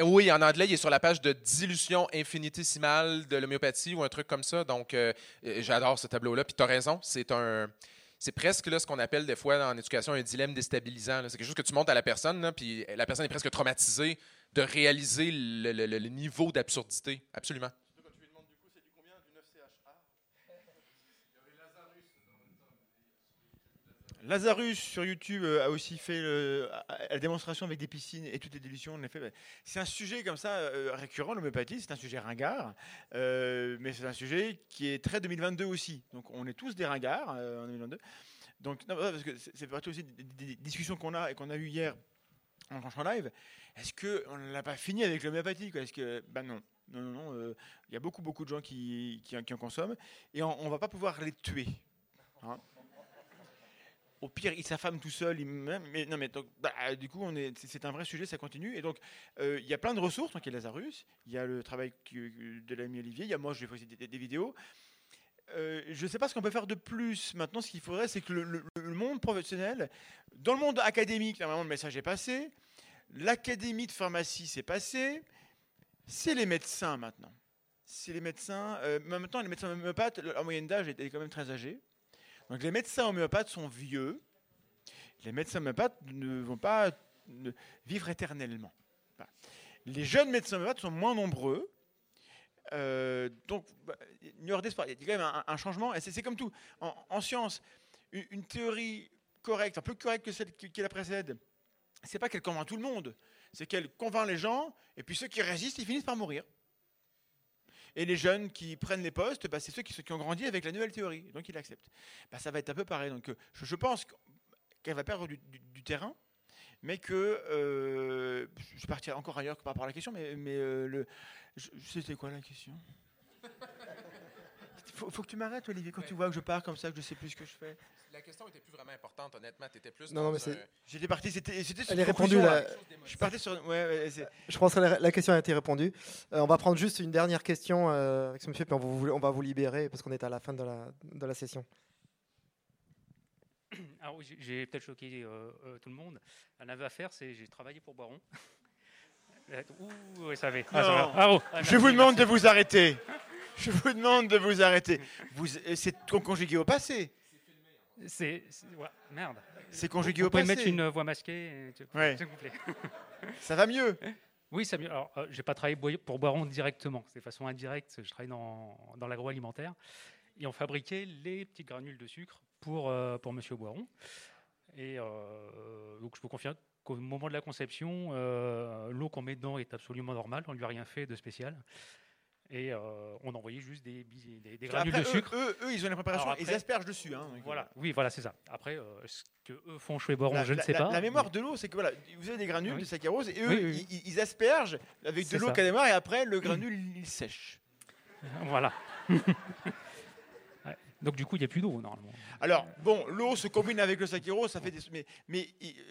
oui, en anglais, il est sur la page de dilution infinitésimale de l'homéopathie ou un truc comme ça. Donc, euh, euh, j'adore ce tableau-là. Puis tu as raison, c'est un. C'est presque là, ce qu'on appelle des fois en éducation un dilemme déstabilisant. C'est quelque chose que tu montres à la personne, puis la personne est presque traumatisée de réaliser le niveau d'absurdité. Absolument. Lazarus sur YouTube euh, a aussi fait a- la démonstration avec des piscines et toutes les dilutions. On a fait. bah, C'est un sujet comme ça euh, récurrent, l'homéopathie. C'est un sujet ringard, euh, mais c'est un sujet qui est très 2022 aussi. Donc on est tous des ringards euh, en 2022. Donc non, parce que c'est partie aussi des, discussions qu'on a et qu'on a eu hier en en live. Est-ce que on l'a pas fini avec l'homéopathie Est-ce que ben non. Non, non, non. euh, Il y a beaucoup, beaucoup de gens qui, qui, qui en consomment et on, ne va pas pouvoir les tuer. hein. Au pire, il s'affame tout seul. mais non, mais bah, du coup, on est, c'est- un vrai sujet, ça continue. Et donc, euh, il y a plein de ressources. Il y a Lazarus, il y a le travail de l'ami Olivier, il y a moi, je vais des, vidéos. Euh, je ne sais pas ce qu'on peut faire de plus. Maintenant, ce qu'il faudrait, c'est que le, monde professionnel, dans le monde académique, normalement, le message est passé. L'académie de pharmacie, c'est passé. C'est les médecins maintenant. C'est les médecins. euh, en temps, les médecins homéopathes, la moyenne d'âge est, quand même très âgée. Donc les médecins homéopathes sont vieux. Les médecins homéopathes ne vont pas vivre éternellement. Les jeunes médecins homéopathes sont moins nombreux. Euh, donc, bah, il y aura d'espoir. Il y a quand même un, changement. Et c'est comme tout. En, en science, une, une théorie correcte, un peu correcte que celle qui, qui la précède, c'est pas qu'elle convainc tout le monde. C'est qu'elle convainc les gens. Et puis ceux qui résistent, ils finissent par mourir. Et les jeunes qui prennent les postes, bah, c'est ceux qui, ont grandi avec la nouvelle théorie. Donc ils l'acceptent. Bah, ça va être un peu pareil. Donc euh, je, pense qu'elle va perdre du, terrain, mais que euh, je partirai encore ailleurs par rapport à la question. Mais, euh, c'était quoi la question? Faut, faut que tu m'arrêtes, Olivier, quand tu vois que je pars comme ça, que je sais plus ce que je fais. La question était plus vraiment importante, honnêtement. Tu étais plus Non, non, mais c'est- un- J'étais parti, c'était c'était sur Elle une est répondue, là. là. Je suis parti sur. Ouais, ouais, c'est- Je pense que la, la question a été répondue. Euh, on va prendre juste une dernière question euh, avec ce monsieur, puis on va vous, on va vous libérer parce qu'on est à la fin de la, de la session. Alors, j'ai- j'ai peut-être choqué euh, euh, tout le monde. Un aveu à faire, c'est j'ai travaillé pour Boiron. Euh, Ouh, ça. Ah, va. Ah, oh. Ah, je vous demande de vous arrêter. Je vous demande de vous arrêter. Vous, euh, c'est con- conjugué au passé. C'est c'est- ouais, merde. C'est conjugué Vous au pouvez passé. mettre une voix masquée. Ouais. s'il vous plaît. Ça va mieux. Oui, ça va mieux. Alors, euh, j'ai pas travaillé pour Boiron directement. C'est de façon indirecte. Je travaille dans, dans l'agroalimentaire. Et on fabriquait les petits granules de sucre pour, euh, pour Monsieur Boiron. Et euh, donc, je peux confirmer qu'au moment de la conception, euh, l'eau qu'on met dedans est absolument normale. On lui a rien fait de spécial. Et euh, on envoyait juste des, bis- des, des granules Après, de eux- sucre. Eux, eux, ils ont la préparation, Alors ils après- aspergent dessus. hein, Voilà, oui, voilà, c'est ça. Après, euh, ce que eux font chez Boiron, La, je ne sais la- pas. la mémoire de l'eau, c'est que voilà, vous avez des granules Oui. de saccharose et eux, Oui, oui, oui. Ils, ils aspergent avec de l'eau démarre et après le granule il sèche. Voilà. Donc du coup, il n'y a plus d'eau normalement. Alors, bon, l'eau se combine avec le saccharose, ça fait des. Mais, mais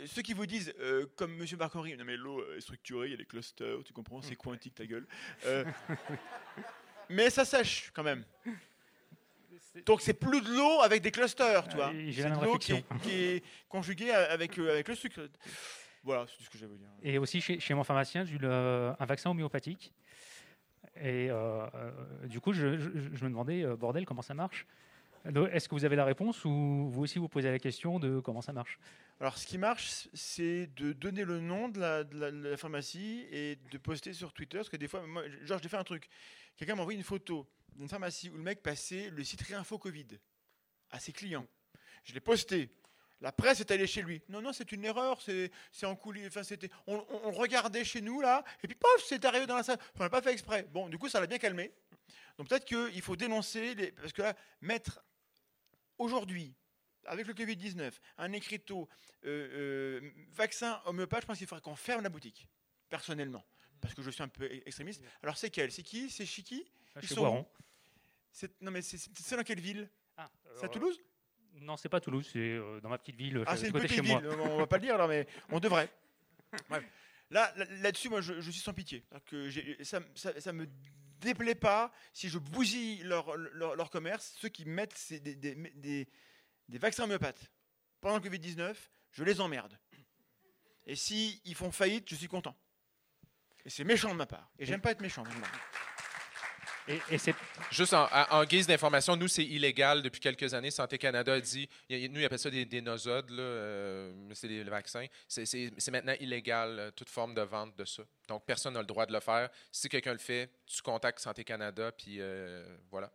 ceux qui vous disent, euh, comme M. Marc-Henri, non mais l'eau est structurée, il y a des clusters, tu comprends, c'est quantique ta gueule. Euh, mais ça sèche quand même. Donc c'est plus de l'eau avec des clusters, tu vois. Euh, C'est de l'eau qui, est- réflexion. qui est conjuguée avec, euh, avec le sucre. Voilà, c'est ce que j'avais à dire. Et aussi chez, chez mon pharmacien, j'ai eu le- un vaccin homéopathique. Et euh, euh, du coup, je, je- je me demandais, bordel, comment ça marche? Est-ce que vous avez la réponse ou vous aussi vous posez la question de comment ça marche? Alors, ce qui marche, c'est de donner le nom de la, la- la pharmacie et de poster sur Twitter. Parce que des fois, moi, genre, j'ai fait un truc. Quelqu'un m'a envoyé une photo d'une pharmacie où le mec passait le site Réinfo Covid à ses clients. Je l'ai posté. La presse est allée chez lui. Non, non, c'est une erreur. C'est en coulisses. Enfin, c'était. On, regardait chez nous là, et puis pof, c'est arrivé dans la salle. On n'a pas fait exprès. Bon, du coup, ça l'a bien calmé. Donc peut-être qu'il faut dénoncer les, parce que là, mettre aujourd'hui avec le Covid-19, un écriteau, euh, euh, vaccin homéopathe, je pense qu'il faudrait qu'on ferme la boutique, personnellement. Parce que je suis un peu e- extrémiste. Alors, c'est quel? C'est qui? C'est qui Ah, Ils sont Boiron. Non, mais c'est- dans quelle ville? C'est à euh, Toulouse? Non, c'est pas Toulouse, c'est euh, dans ma petite ville, Ah, c'est une petite ville. On va pas le dire, alors, mais on devrait. Bref. Là, là- là-dessus, moi, je, je suis sans pitié. C'est-à-dire Que j'ai- ça, ça, ça me déplaît pas si je bousille leur, leur, leur commerce, ceux qui mettent ces- des, des, des- des vaccins homéopathes pendant le Covid-19, je les emmerde. Et si ils font faillite, je suis content. Et c'est méchant de ma part. Et j'aime pas être méchant. Et, Juste en, guise d'information, nous, c'est illégal depuis quelques années. Santé Canada a dit, nous, ils appellent ça des, des nosodes, euh, c'est des vaccins. C'est- maintenant illégal, euh, toute forme de vente de ça. Donc, personne n'a le droit de le faire. Si quelqu'un le fait, tu contactes Santé Canada, puis euh, voilà.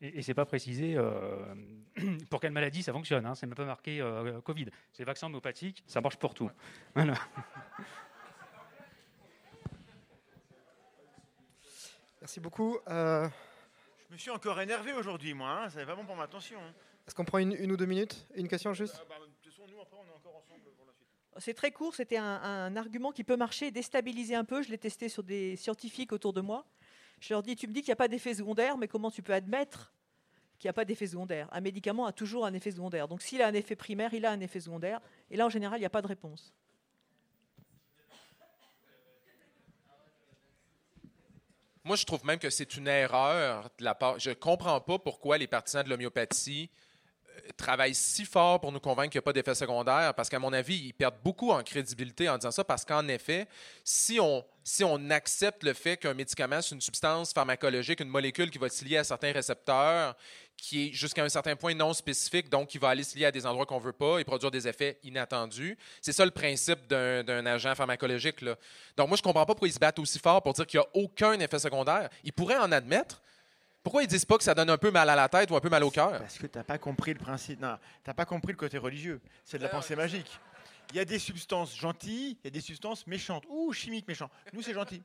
Et, et c'est pas précisé euh, pour quelle maladie ça fonctionne. Hein. C'est même pas marqué Covid. C'est vaccin homéopathique, ça marche pour tout. Voilà. Merci beaucoup. Euh, Je me suis encore énervé aujourd'hui, moi. hein. C'est vraiment pour ma attention. hein. Est-ce qu'on prend une, une ou deux minutes? Une question juste? Ah, bah, de toute façon, nous, après, on est encore ensemble pour la suite. C'est très court, c'était un, un argument qui peut marcher, déstabiliser un peu. Je l'ai testé sur des scientifiques autour de moi. Je leur dis, tu me dis qu'il n'y a pas d'effet secondaire, mais comment tu peux admettre qu'il n'y a pas d'effet secondaire? Un médicament a toujours un effet secondaire. Donc s'il a un effet primaire, il a un effet secondaire. Et là, en général, il n'y a pas de réponse. Moi, je trouve même que c'est une erreur de la part. Je comprends pas pourquoi les partisans de l'homéopathie euh, travaillent si fort pour nous convaincre qu'il n'y a pas d'effet secondaire, parce qu'à mon avis, ils perdent beaucoup en crédibilité en disant ça, parce qu'en effet, si on, si on accepte le fait qu'un médicament, c'est une substance pharmacologique, une molécule qui va se lier à certains récepteurs, qui est jusqu'à un certain point non spécifique, donc qui va aller se lier à des endroits qu'on ne veut pas et produire des effets inattendus. C'est ça le principe d'un agent pharmacologique. Là. Donc moi, je ne comprends pas pourquoi ils se battent aussi fort pour dire qu'il n'y a aucun effet secondaire. Ils pourraient en admettre. Pourquoi ils disent pas que ça donne un peu mal à la tête ou un peu mal au cœur? Parce que tu n'as pas compris le principe. Non, tu n'as pas compris le côté religieux. C'est de la pensée magique. Il y a des substances gentilles, il y a des substances méchantes ou chimiques méchantes. Nous, c'est gentil.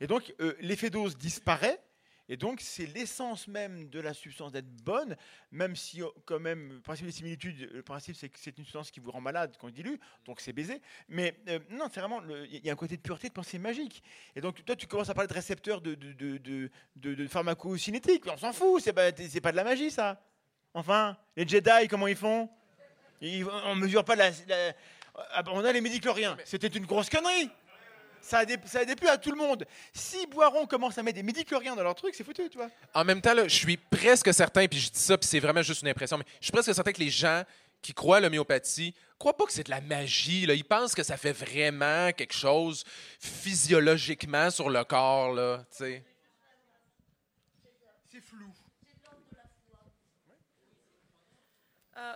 Et donc, euh, l'effet dose disparaît. Et donc, c'est l'essence même de la substance d'être bonne, même si, euh, quand même, le principe des similitudes, le principe, c'est que c'est une substance qui vous rend malade quand on dilue, donc c'est baisé. Mais euh, non, c'est vraiment, il y a un côté de pureté, de pensée magique. Et donc, toi, tu commences à parler de récepteurs de, de, de, de, pharmacocinétiques. On s'en fout, c'est pas, c'est pas de la magie, ça. Enfin, les Jedi, comment ils font? Ils- On mesure pas la. la- on a les médicloriens. C'était une grosse connerie. Ça a, dé- ça a déplu à tout le monde. Si Boiron commence à mettre des médicloriens dans leur truc, c'est foutu, tu vois. En même temps, là, je suis presque certain, puis je dis ça, puis c'est vraiment juste une impression, mais je suis presque certain que les gens qui croient à l'homéopathie croient pas que c'est de la magie. Là. Ils pensent que ça fait vraiment quelque chose physiologiquement sur le corps. Là, tu sais. C'est flou. Euh,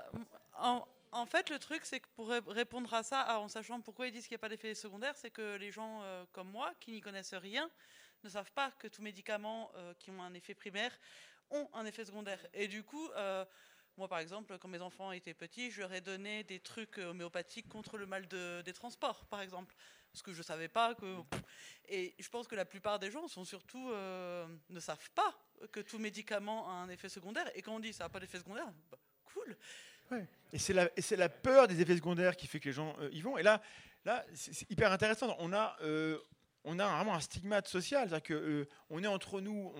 en, en fait, le truc, c'est que pour ré- répondre à ça, à- en sachant pourquoi ils disent qu'il n'y a pas d'effet secondaire, c'est que les gens euh, comme moi, qui n'y connaissent rien, ne savent pas que tous médicaments euh, qui ont un effet primaire ont un effet secondaire. Et du coup, euh, moi, par exemple, quand mes enfants étaient petits, je leur ai donné des trucs homéopathiques contre le mal de- des transports, par exemple. Parce que je ne savais pas que... Et je pense que la plupart des gens sont surtout, euh, ne savent pas que tout médicament a un effet secondaire. Et quand on dit ça n'a pas d'effet secondaire, bah, cool. Et c'est la, peur des effets secondaires qui fait que les gens euh, y vont. Et là, là c'est hyper intéressant. On a, euh, on a vraiment un stigmate social. C'est-à-dire que, euh, on est entre nous,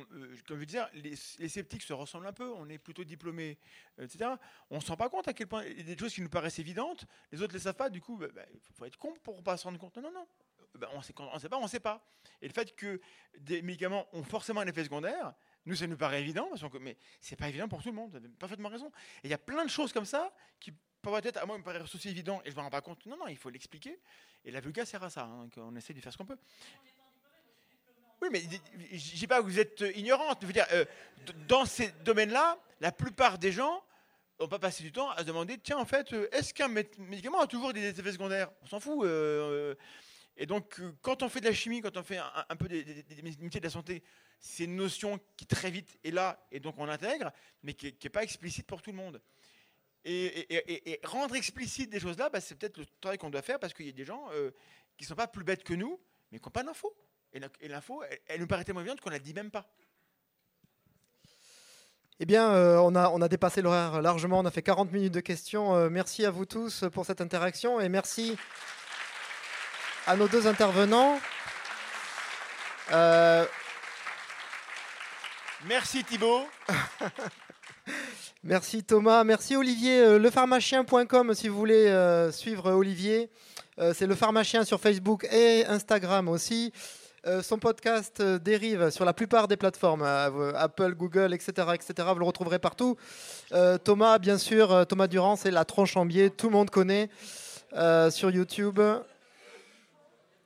comme je disais, les, les sceptiques se ressemblent un peu. On est plutôt diplômés, etc. On ne se rend pas compte à quel point il y a des choses qui nous paraissent évidentes. Les autres ne les savent pas. Du coup, bah, bah, il faut être con pour ne pas se rendre compte. Non, non, non. Bah, on on sait pas, on sait pas. Et le fait que des médicaments ont forcément un effet secondaire, nous, ça nous paraît évident, mais c'est pas évident pour tout le monde. Vous avez parfaitement raison. Et il y a plein de choses comme ça qui peuvent être, à moi, me paraissent aussi évident et je me rends pas compte. Non, non, il faut l'expliquer. Et la vulga sert à ça. hein, qu'on essaie de faire ce qu'on peut. Oui, mais je dis pas que vous êtes ignorante. Veux dire, euh, dans ces domaines-là, la plupart des gens on va passer du temps à se demander tiens, en fait, euh, est-ce qu'un mé- médicament a toujours des effets secondaires? On s'en fout. euh. Et donc, euh, quand on fait de la chimie, quand on fait un, peu des, des- métiers de la santé, c'est une notion qui très vite est là et donc on l'intègre, mais qui n'est pas explicite pour tout le monde. Et, rendre explicite des choses là, bah, c'est peut-être le travail qu'on doit faire parce qu'il y a des gens euh, qui ne sont pas plus bêtes que nous, mais qui n'ont pas d'infos. Et l'info, elle, nous paraît tellement évidente qu'on ne la dit même pas. Eh bien, euh, on, a, dépassé l'horaire largement, on a fait 40 minutes de questions. Merci à vous tous pour cette interaction et merci à nos deux intervenants. Euh, Merci Thibaut. Merci Thomas, merci Olivier. Euh, Lepharmacien.com si vous voulez euh, suivre Olivier. Euh, c'est le pharmacien sur Facebook et Instagram aussi. Son podcast dérive sur la plupart des plateformes, Apple, Google, etc., etc. Vous le retrouverez partout. Thomas, bien sûr, Thomas Durand, c'est la tronche en biais, tout le monde connaît sur YouTube.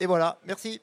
Et voilà, merci.